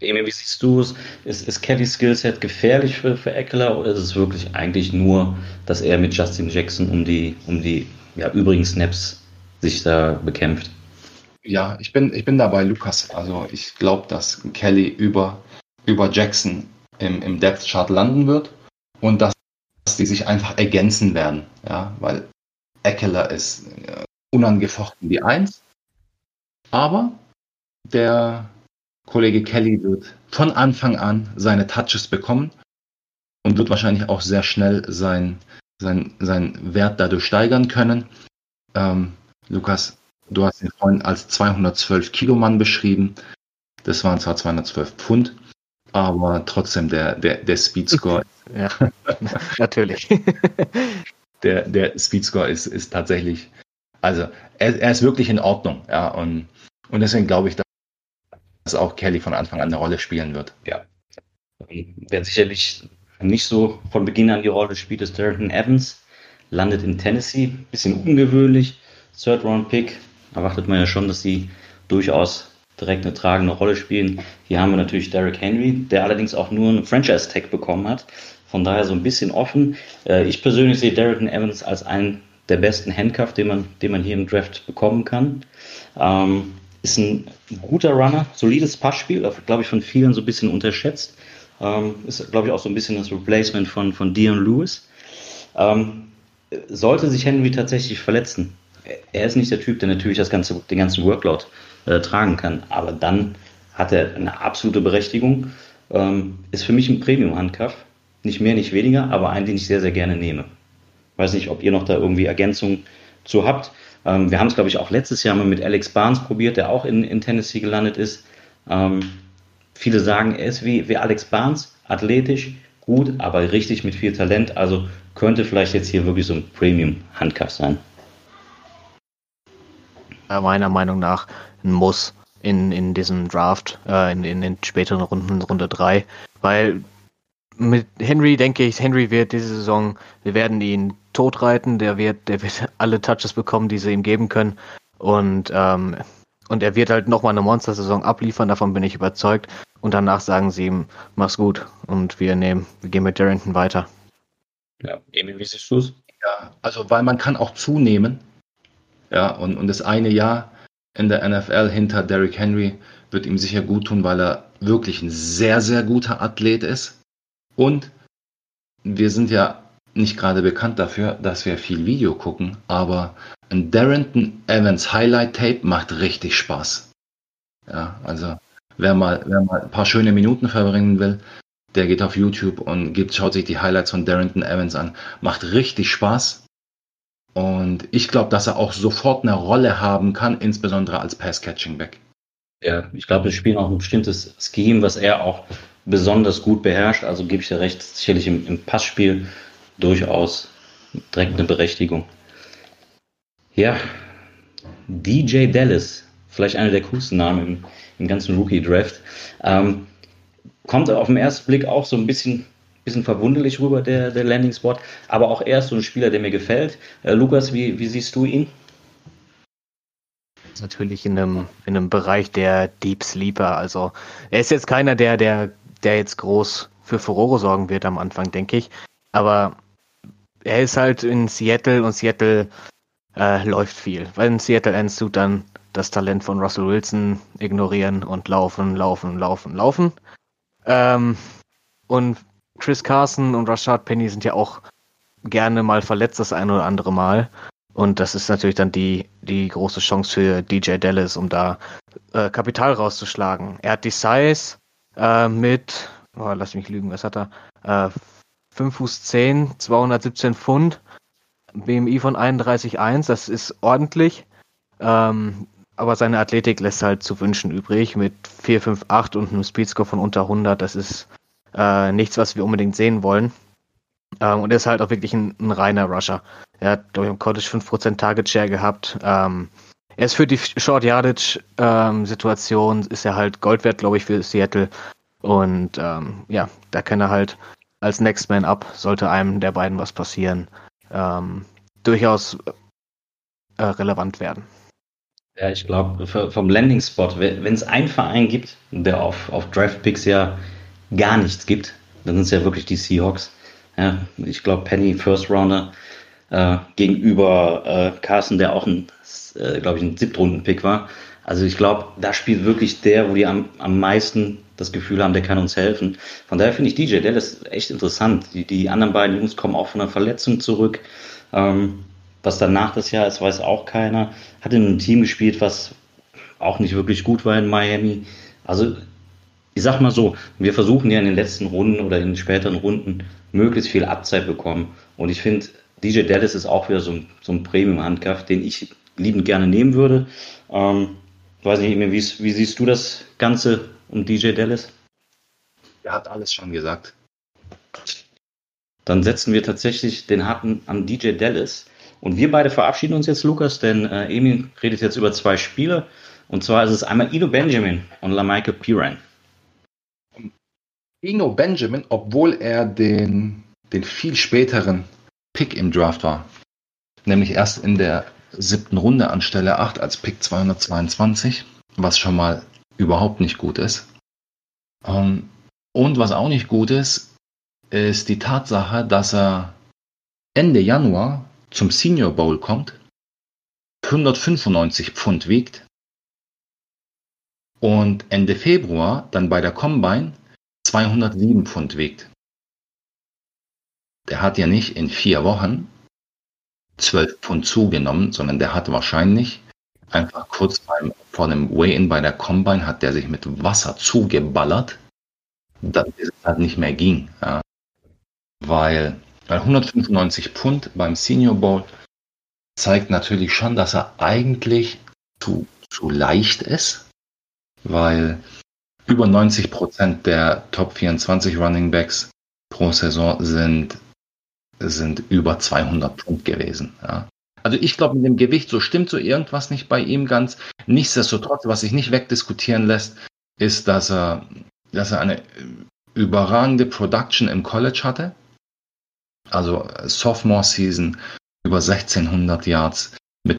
Emil, wie siehst du es? Ist, ist Kellys Skillset gefährlich für, für Eckler oder ist es wirklich eigentlich nur, dass er mit Justin Jackson um die, um die ja, übrigen Snaps sich da bekämpft? Ja, ich bin, ich bin dabei, Lukas. Also ich glaube, dass Kelly über, über Jackson im, im Depth Chart landen wird und dass, die sich einfach ergänzen werden. Ja, weil Eckler ist äh, unangefochten die Eins, aber der Kollege Kelly wird von Anfang an seine Touches bekommen und wird wahrscheinlich auch sehr schnell sein, sein, sein Wert dadurch steigern können. Ähm, Lukas, du hast ihn vorhin als 212 Kilo Mann beschrieben. Das waren zwar 212 Pfund, aber trotzdem der, der, der Speedscore. ja, natürlich. der, der Speedscore ist, ist tatsächlich, also er, er ist wirklich in Ordnung. Ja, und, und deswegen glaube ich, dass dass auch Kelly von Anfang an eine Rolle spielen wird. Ja. Wer sicherlich nicht so von Beginn an die Rolle spielt, ist Darrington Evans. Landet in Tennessee. Bisschen ungewöhnlich. Third Round Pick. Erwartet man ja schon, dass sie durchaus direkt eine tragende Rolle spielen. Hier haben wir natürlich Derrick Henry, der allerdings auch nur einen Franchise-Tag bekommen hat. Von daher so ein bisschen offen. Äh, ich persönlich sehe Darrington Evans als einen der besten Handcuff, den man, den man hier im Draft bekommen kann. Ähm, ist ein guter Runner, solides Passspiel, glaube ich, von vielen so ein bisschen unterschätzt. Ähm, ist, glaube ich, auch so ein bisschen das Replacement von, von Dion Lewis. Ähm, sollte sich Henry tatsächlich verletzen, er ist nicht der Typ, der natürlich das ganze, den ganzen Workload äh, tragen kann, aber dann hat er eine absolute Berechtigung. Ähm, ist für mich ein Premium-Handcuff. Nicht mehr, nicht weniger, aber einen, den ich sehr, sehr gerne nehme. Weiß nicht, ob ihr noch da irgendwie Ergänzungen zu habt. Ähm, wir haben es, glaube ich, auch letztes Jahr mal mit Alex Barnes probiert, der auch in, in Tennessee gelandet ist. Ähm, viele sagen, er ist wie, wie Alex Barnes, athletisch, gut, aber richtig mit viel Talent. Also könnte vielleicht jetzt hier wirklich so ein Premium-Handcuff sein. Meiner Meinung nach ein Muss in, in diesem Draft, äh, in, in den späteren Runden, Runde 3, weil mit Henry denke ich, Henry wird diese Saison, wir werden ihn totreiten, der wird, der wird alle Touches bekommen, die sie ihm geben können. Und, ähm, und er wird halt nochmal eine Monster-Saison abliefern, davon bin ich überzeugt. Und danach sagen sie ihm, mach's gut. Und wir nehmen, wir gehen mit Darrington weiter. Ja, Emil, wie siehst du's? Ja, also weil man kann auch zunehmen. Ja, und, und das eine Jahr in der NFL hinter Derrick Henry wird ihm sicher gut tun, weil er wirklich ein sehr, sehr guter Athlet ist. Und wir sind ja nicht gerade bekannt dafür, dass wir viel Video gucken, aber ein Darrington Evans Highlight Tape macht richtig Spaß. Ja, also wer mal, wer mal ein paar schöne Minuten verbringen will, der geht auf YouTube und gibt, schaut sich die Highlights von Darrington Evans an. Macht richtig Spaß. Und ich glaube, dass er auch sofort eine Rolle haben kann, insbesondere als Pass-Catching-Back. Ja, ich glaube, wir spielen auch ein bestimmtes Scheme, was er auch besonders gut beherrscht. Also gebe ich dir recht, sicherlich im, im Passspiel durchaus direkt eine Berechtigung. Ja, DJ Dallas, vielleicht einer der coolsten Namen im, im ganzen Rookie-Draft. Ähm, kommt auf den ersten Blick auch so ein bisschen, bisschen verwunderlich rüber, der, der Landing-Spot, aber auch erst so ein Spieler, der mir gefällt. Äh, Lukas, wie, wie siehst du ihn? Natürlich in einem, in einem Bereich der Deep Sleeper. Also er ist jetzt keiner, der, der, der jetzt groß für Furore sorgen wird am Anfang, denke ich. Aber er ist halt in Seattle und Seattle äh, läuft viel. Weil in Seattle endest du dann das Talent von Russell Wilson ignorieren und laufen, laufen, laufen, laufen. Ähm, und Chris Carson und Rashad Penny sind ja auch gerne mal verletzt das ein oder andere Mal. Und das ist natürlich dann die, die große Chance für DJ Dallas, um da äh, Kapital rauszuschlagen. Er hat die Size äh, mit, oh, lass mich lügen, was hat er? Äh, 5 Fuß 10, 217 Pfund, BMI von 31,1, das ist ordentlich. Ähm, aber seine Athletik lässt halt zu wünschen übrig mit 4,58 und einem Speedscore von unter 100. Das ist äh, nichts, was wir unbedingt sehen wollen. Ähm, und er ist halt auch wirklich ein, ein reiner Rusher. Er hat, glaube ich, im College 5% Target Share gehabt. Ähm, er ist für die Short Yardage ähm, Situation, ist er halt Gold wert, glaube ich, für Seattle. Und ähm, ja, da kann er halt als Next Man Up, sollte einem der beiden was passieren, ähm, durchaus äh, relevant werden. Ja, ich glaube, vom Landing-Spot, wenn es einen Verein gibt, der auf, auf Draft-Picks ja gar nichts gibt, dann sind es ja wirklich die Seahawks. Ja, ich glaube, Penny First Rounder äh, gegenüber äh, Carson, der auch ein, äh, glaube ich, ein Siebtrunden-Pick war. Also ich glaube, da spielt wirklich der, wo die am, am meisten das Gefühl haben, der kann uns helfen. Von daher finde ich DJ Dallas echt interessant. Die, die anderen beiden Jungs kommen auch von einer Verletzung zurück. Ähm, was danach das Jahr ist, weiß auch keiner. Hat in einem Team gespielt, was auch nicht wirklich gut war in Miami. Also, ich sag mal so, wir versuchen ja in den letzten Runden oder in den späteren Runden möglichst viel Abzeit bekommen. Und ich finde, DJ Dallas ist auch wieder so ein, so ein Premium-Handkraft, den ich liebend gerne nehmen würde. Ähm, weiß nicht, wie, wie siehst du das Ganze um DJ Dallas? Er hat alles schon gesagt. Dann setzen wir tatsächlich den Haken an DJ Dallas. Und wir beide verabschieden uns jetzt, Lukas, denn äh, Emil redet jetzt über zwei Spiele. Und zwar ist es einmal Ino Benjamin und Lamichael Piran. Ino Benjamin, obwohl er den, den viel späteren Pick im Draft war, nämlich erst in der siebten Runde an Stelle 8 als Pick 222, was schon mal überhaupt nicht gut ist. Ähm, und was auch nicht gut ist, ist die Tatsache, dass er Ende Januar zum Senior Bowl kommt, 195 Pfund wiegt und Ende Februar dann bei der Combine 207 Pfund wiegt. Der hat ja nicht in vier Wochen 12 Pfund zugenommen, sondern der hat wahrscheinlich einfach kurz beim, vor dem Weigh-In bei der Combine hat der sich mit Wasser zugeballert, dass es halt nicht mehr ging. Ja. Weil, weil 195 Pfund beim Senior Bowl zeigt natürlich schon, dass er eigentlich zu, zu leicht ist, weil über 90 Prozent der Top 24 Running Backs pro Saison sind, sind über 200 Pfund gewesen. Ja. Also ich glaube, mit dem Gewicht, so stimmt so irgendwas nicht bei ihm ganz. Nichtsdestotrotz, was sich nicht wegdiskutieren lässt, ist, dass er, dass er eine überragende Production im College hatte. Also Sophomore Season über 1600 Yards mit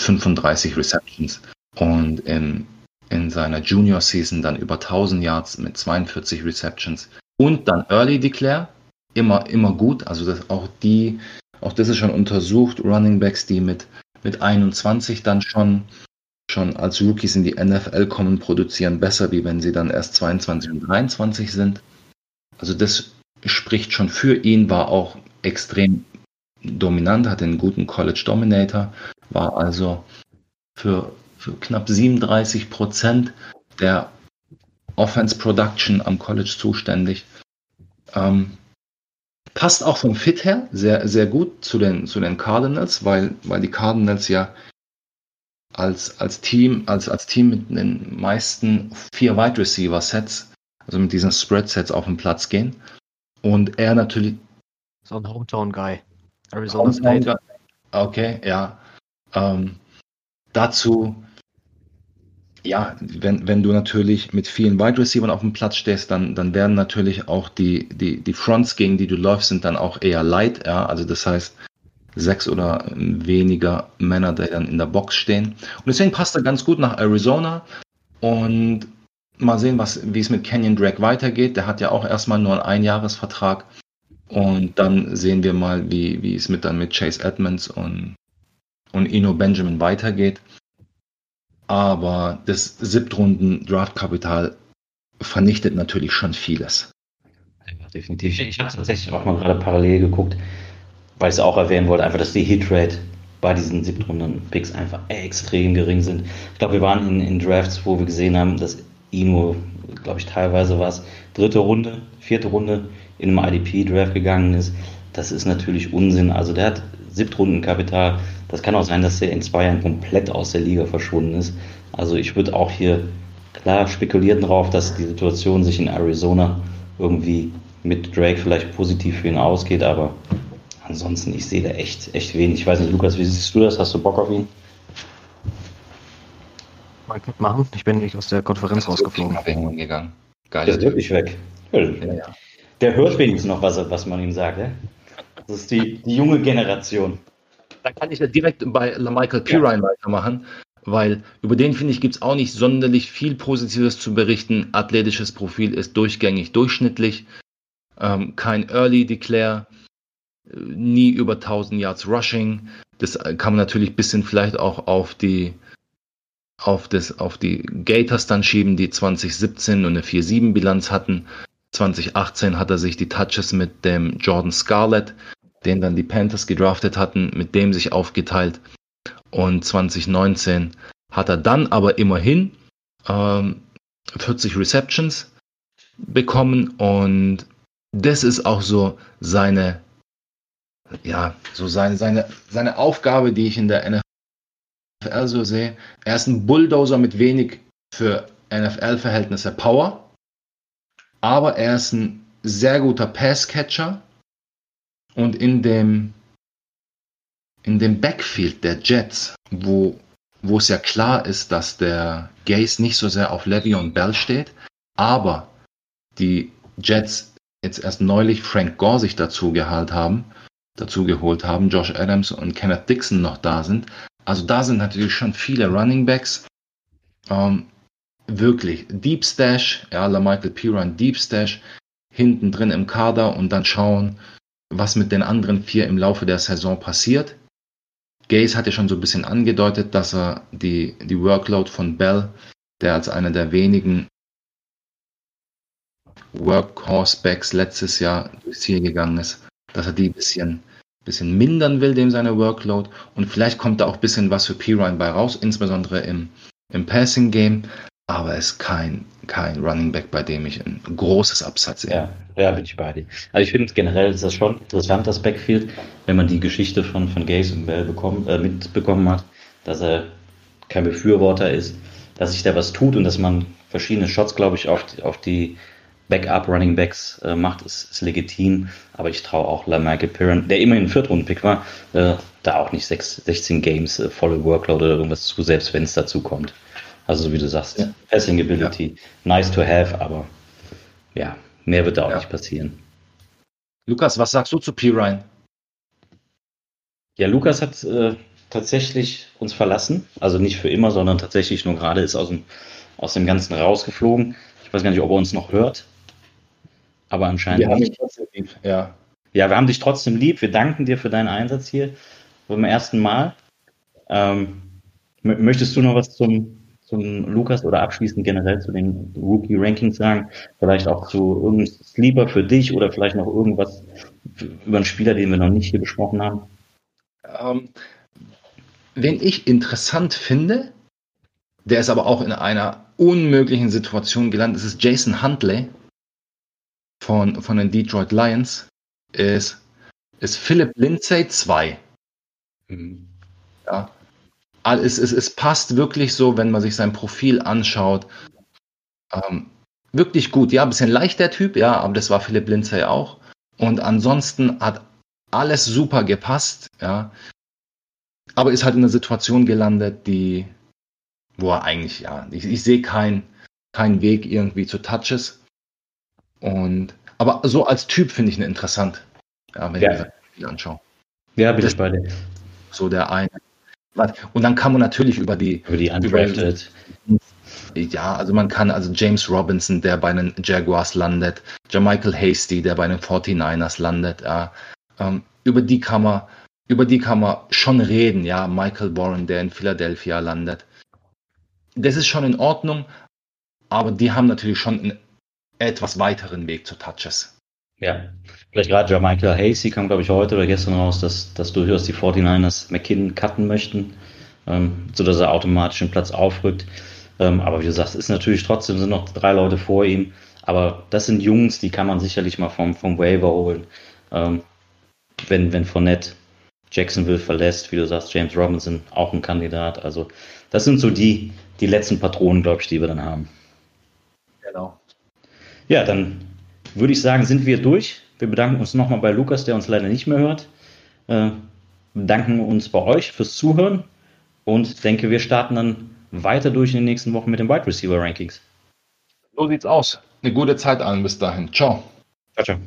35 Receptions und in, in seiner Junior Season dann über 1000 Yards mit 42 Receptions und dann Early Declare immer immer gut, also das auch die auch das ist schon untersucht, Running Backs, die mit, mit 21 dann schon, schon als Rookies in die NFL kommen, produzieren besser, wie wenn sie dann erst 22 und 23 sind. Also das spricht schon für ihn, war auch extrem dominant, hatte einen guten College Dominator, war also für, für knapp 37 Prozent der Offense Production am College zuständig. Ähm, Passt auch vom Fit her sehr, sehr gut zu den, zu den Cardinals, weil, weil die Cardinals ja als, als Team, als, als Team mit den meisten vier Wide Receiver Sets, also mit diesen Spread Sets auf den Platz gehen. Und er natürlich. So ein Hometown Guy. Arizona State. Okay, ja. Ähm, dazu, ja, wenn, wenn du natürlich mit vielen Wide Receivers auf dem Platz stehst, dann, dann werden natürlich auch die, die, die Fronts, gegen die du läufst, sind dann auch eher light, ja. Also das heißt, sechs oder weniger Männer, die dann in der Box stehen. Und deswegen passt er ganz gut nach Arizona. Und mal sehen, was, wie es mit Kenyon Drake weitergeht. Der hat ja auch erstmal nur einen Einjahresvertrag. Und dann sehen wir mal, wie, wie es mit dann mit Chase Edmonds und, und Ino Benjamin weitergeht. Aber das siebtrunden Draftkapital vernichtet natürlich schon vieles. Ja, definitiv. Ich habe tatsächlich auch mal gerade parallel geguckt, weil ich es auch erwähnen wollte, einfach, dass die Hitrate bei diesen Siebtrunden-Picks einfach extrem gering sind. Ich glaube, wir waren in, in Drafts, wo wir gesehen haben, dass Ino, glaube ich, teilweise war es dritte Runde, vierte Runde in einem IDP-Draft gegangen ist. Das ist natürlich Unsinn. Also der hat Siebtrundenkapital. Das kann auch sein, dass er in zwei Jahren komplett aus der Liga verschwunden ist. Also ich würde auch hier klar spekulieren darauf, dass die Situation sich in Arizona irgendwie mit Drake vielleicht positiv für ihn ausgeht, aber ansonsten, ich sehe da echt, echt wenig. Ich weiß nicht, Lukas, wie siehst du das? Hast du Bock auf ihn? Mal machen. Ich bin nicht aus der Konferenz rausgeflogen. Gegangen. Geil. Der ist wirklich weg. Ja, ja. Der hört wenigstens noch, was, was man ihm sagt. Ja? Das ist die, die junge Generation. Da kann ich ja direkt bei Michael Pirine ja. weitermachen, weil über den, finde ich, gibt es auch nicht sonderlich viel Positives zu berichten. Athletisches Profil ist durchgängig durchschnittlich. Ähm, kein Early Declare, nie über 1000 Yards Rushing. Das kann man natürlich ein bisschen vielleicht auch auf die auf, das, auf die Gators dann schieben, die 2017 und eine 4-7 Bilanz hatten. 2018 hat er sich die Touches mit dem Jordan Scarlett, den dann die Panthers gedraftet hatten, mit dem sich aufgeteilt. Und 2019 hat er dann aber immerhin ähm, 40 Receptions bekommen und das ist auch so seine, ja, so seine, seine, seine Aufgabe, die ich in der NFL so sehe. Er ist ein Bulldozer mit wenig für NFL-Verhältnisse Power aber er ist ein sehr guter Passcatcher und in dem, in dem Backfield der Jets, wo, wo es ja klar ist, dass der Gaze nicht so sehr auf Levy und Bell steht, aber die Jets jetzt erst neulich Frank Gore sich dazu geholt haben, dazu geholt haben, Josh Adams und Kenneth Dixon noch da sind. Also da sind natürlich schon viele Running Backs. Ähm, wirklich Deep Stash, ja, Michael Piran Deep Stash, hinten drin im Kader und dann schauen, was mit den anderen vier im Laufe der Saison passiert. Gaze hat ja schon so ein bisschen angedeutet, dass er die, die Workload von Bell, der als einer der wenigen Workhorse-Backs letztes Jahr durchs Ziel gegangen ist, dass er die ein bisschen, bisschen mindern will, dem seine Workload. Und vielleicht kommt da auch ein bisschen was für Pirine bei raus, insbesondere im, im Passing-Game aber er ist kein, kein Running Back, bei dem ich ein großes Absatz sehe. Ja, ja, bin ich bei dir. Also ich finde generell ist das schon interessant, das Backfield, wenn man die Geschichte von, von Gaze und Bell bekommen, äh, mitbekommen hat, dass er kein Befürworter ist, dass sich da was tut und dass man verschiedene Shots, glaube ich, auf, auf die Backup Running Backs äh, macht, ist, ist legitim. Aber ich traue auch Michael Piran, der immerhin Viertrunden-Pick war, äh, da auch nicht 6, 16 Games äh, volle Workload oder irgendwas zu, selbst wenn es dazu kommt. Also so wie du sagst, ja. Passing Ability, ja. nice to have, aber ja, mehr wird da auch ja. nicht passieren. Lukas, was sagst du zu P. Ryan? Ja, Lukas hat äh, tatsächlich uns verlassen. Also nicht für immer, sondern tatsächlich nur gerade ist aus dem, aus dem Ganzen rausgeflogen. Ich weiß gar nicht, ob er uns noch hört. Aber anscheinend. Wir haben dich trotzdem lieb, ja. Ja, wir haben dich trotzdem lieb. Wir danken dir für deinen Einsatz hier beim ersten Mal. Ähm, möchtest du noch was zum, zum Lukas oder abschließend generell zu den Rookie-Rankings sagen? Vielleicht auch zu irgendeinem Sleeper für dich oder vielleicht noch irgendwas über einen Spieler, den wir noch nicht hier besprochen haben? Ähm, wen ich interessant finde, der ist aber auch in einer unmöglichen Situation gelandet, das ist Jason Huntley von, von den Detroit Lions, ist, ist Philip Lindsay 2. Mhm. Ja, es, es, es passt wirklich so, wenn man sich sein Profil anschaut. Ähm, wirklich gut. Ja, ein bisschen leicht der Typ, ja, aber das war Philipp Lindsay auch. Und ansonsten hat alles super gepasst, ja. Aber ist halt in einer Situation gelandet, die, wo er eigentlich, ja, ich, ich sehe keinen kein Weg irgendwie zu Touches. Und, aber so als Typ finde ich ihn interessant, ja, wenn Ja. ich das Spiel anschaue. Ja, bin ich bei dir. So der eine. Und dann kann man natürlich über die, Über die Undrafted. ja, also man kann, also James Robinson, der bei den Jaguars landet, Jermichael Hasty, der bei den 49ers landet, ähm, über die kann man, über die kann man schon reden, ja, Michael Warren, der in Philadelphia landet. Das ist schon in Ordnung, aber die haben natürlich schon einen etwas weiteren Weg zu Touches. Ja, vielleicht gerade Jermichael Hasty kam, glaube ich, heute oder gestern raus, dass, dass durchaus die 49ers McKinnon cutten möchten, ähm, sodass er automatisch den Platz aufrückt. Ähm, aber wie du sagst, ist natürlich trotzdem, sind noch drei Leute vor ihm. Aber das sind Jungs, die kann man sicherlich mal vom, vom Waiver holen. Ähm, wenn, wenn Fournette Jacksonville verlässt, wie du sagst, James Robinson auch ein Kandidat. Also das sind so die, die letzten Patronen, glaube ich, die wir dann haben. Genau. Ja, dann würde ich sagen, sind wir durch. Wir bedanken uns nochmal bei Lukas, der uns leider nicht mehr hört. Äh, bedanken uns bei euch fürs Zuhören und denke, wir starten dann weiter durch in den nächsten Wochen mit den Wide Receiver Rankings. So sieht's aus. Eine gute Zeit allen bis dahin. Ciao. Ciao, ciao.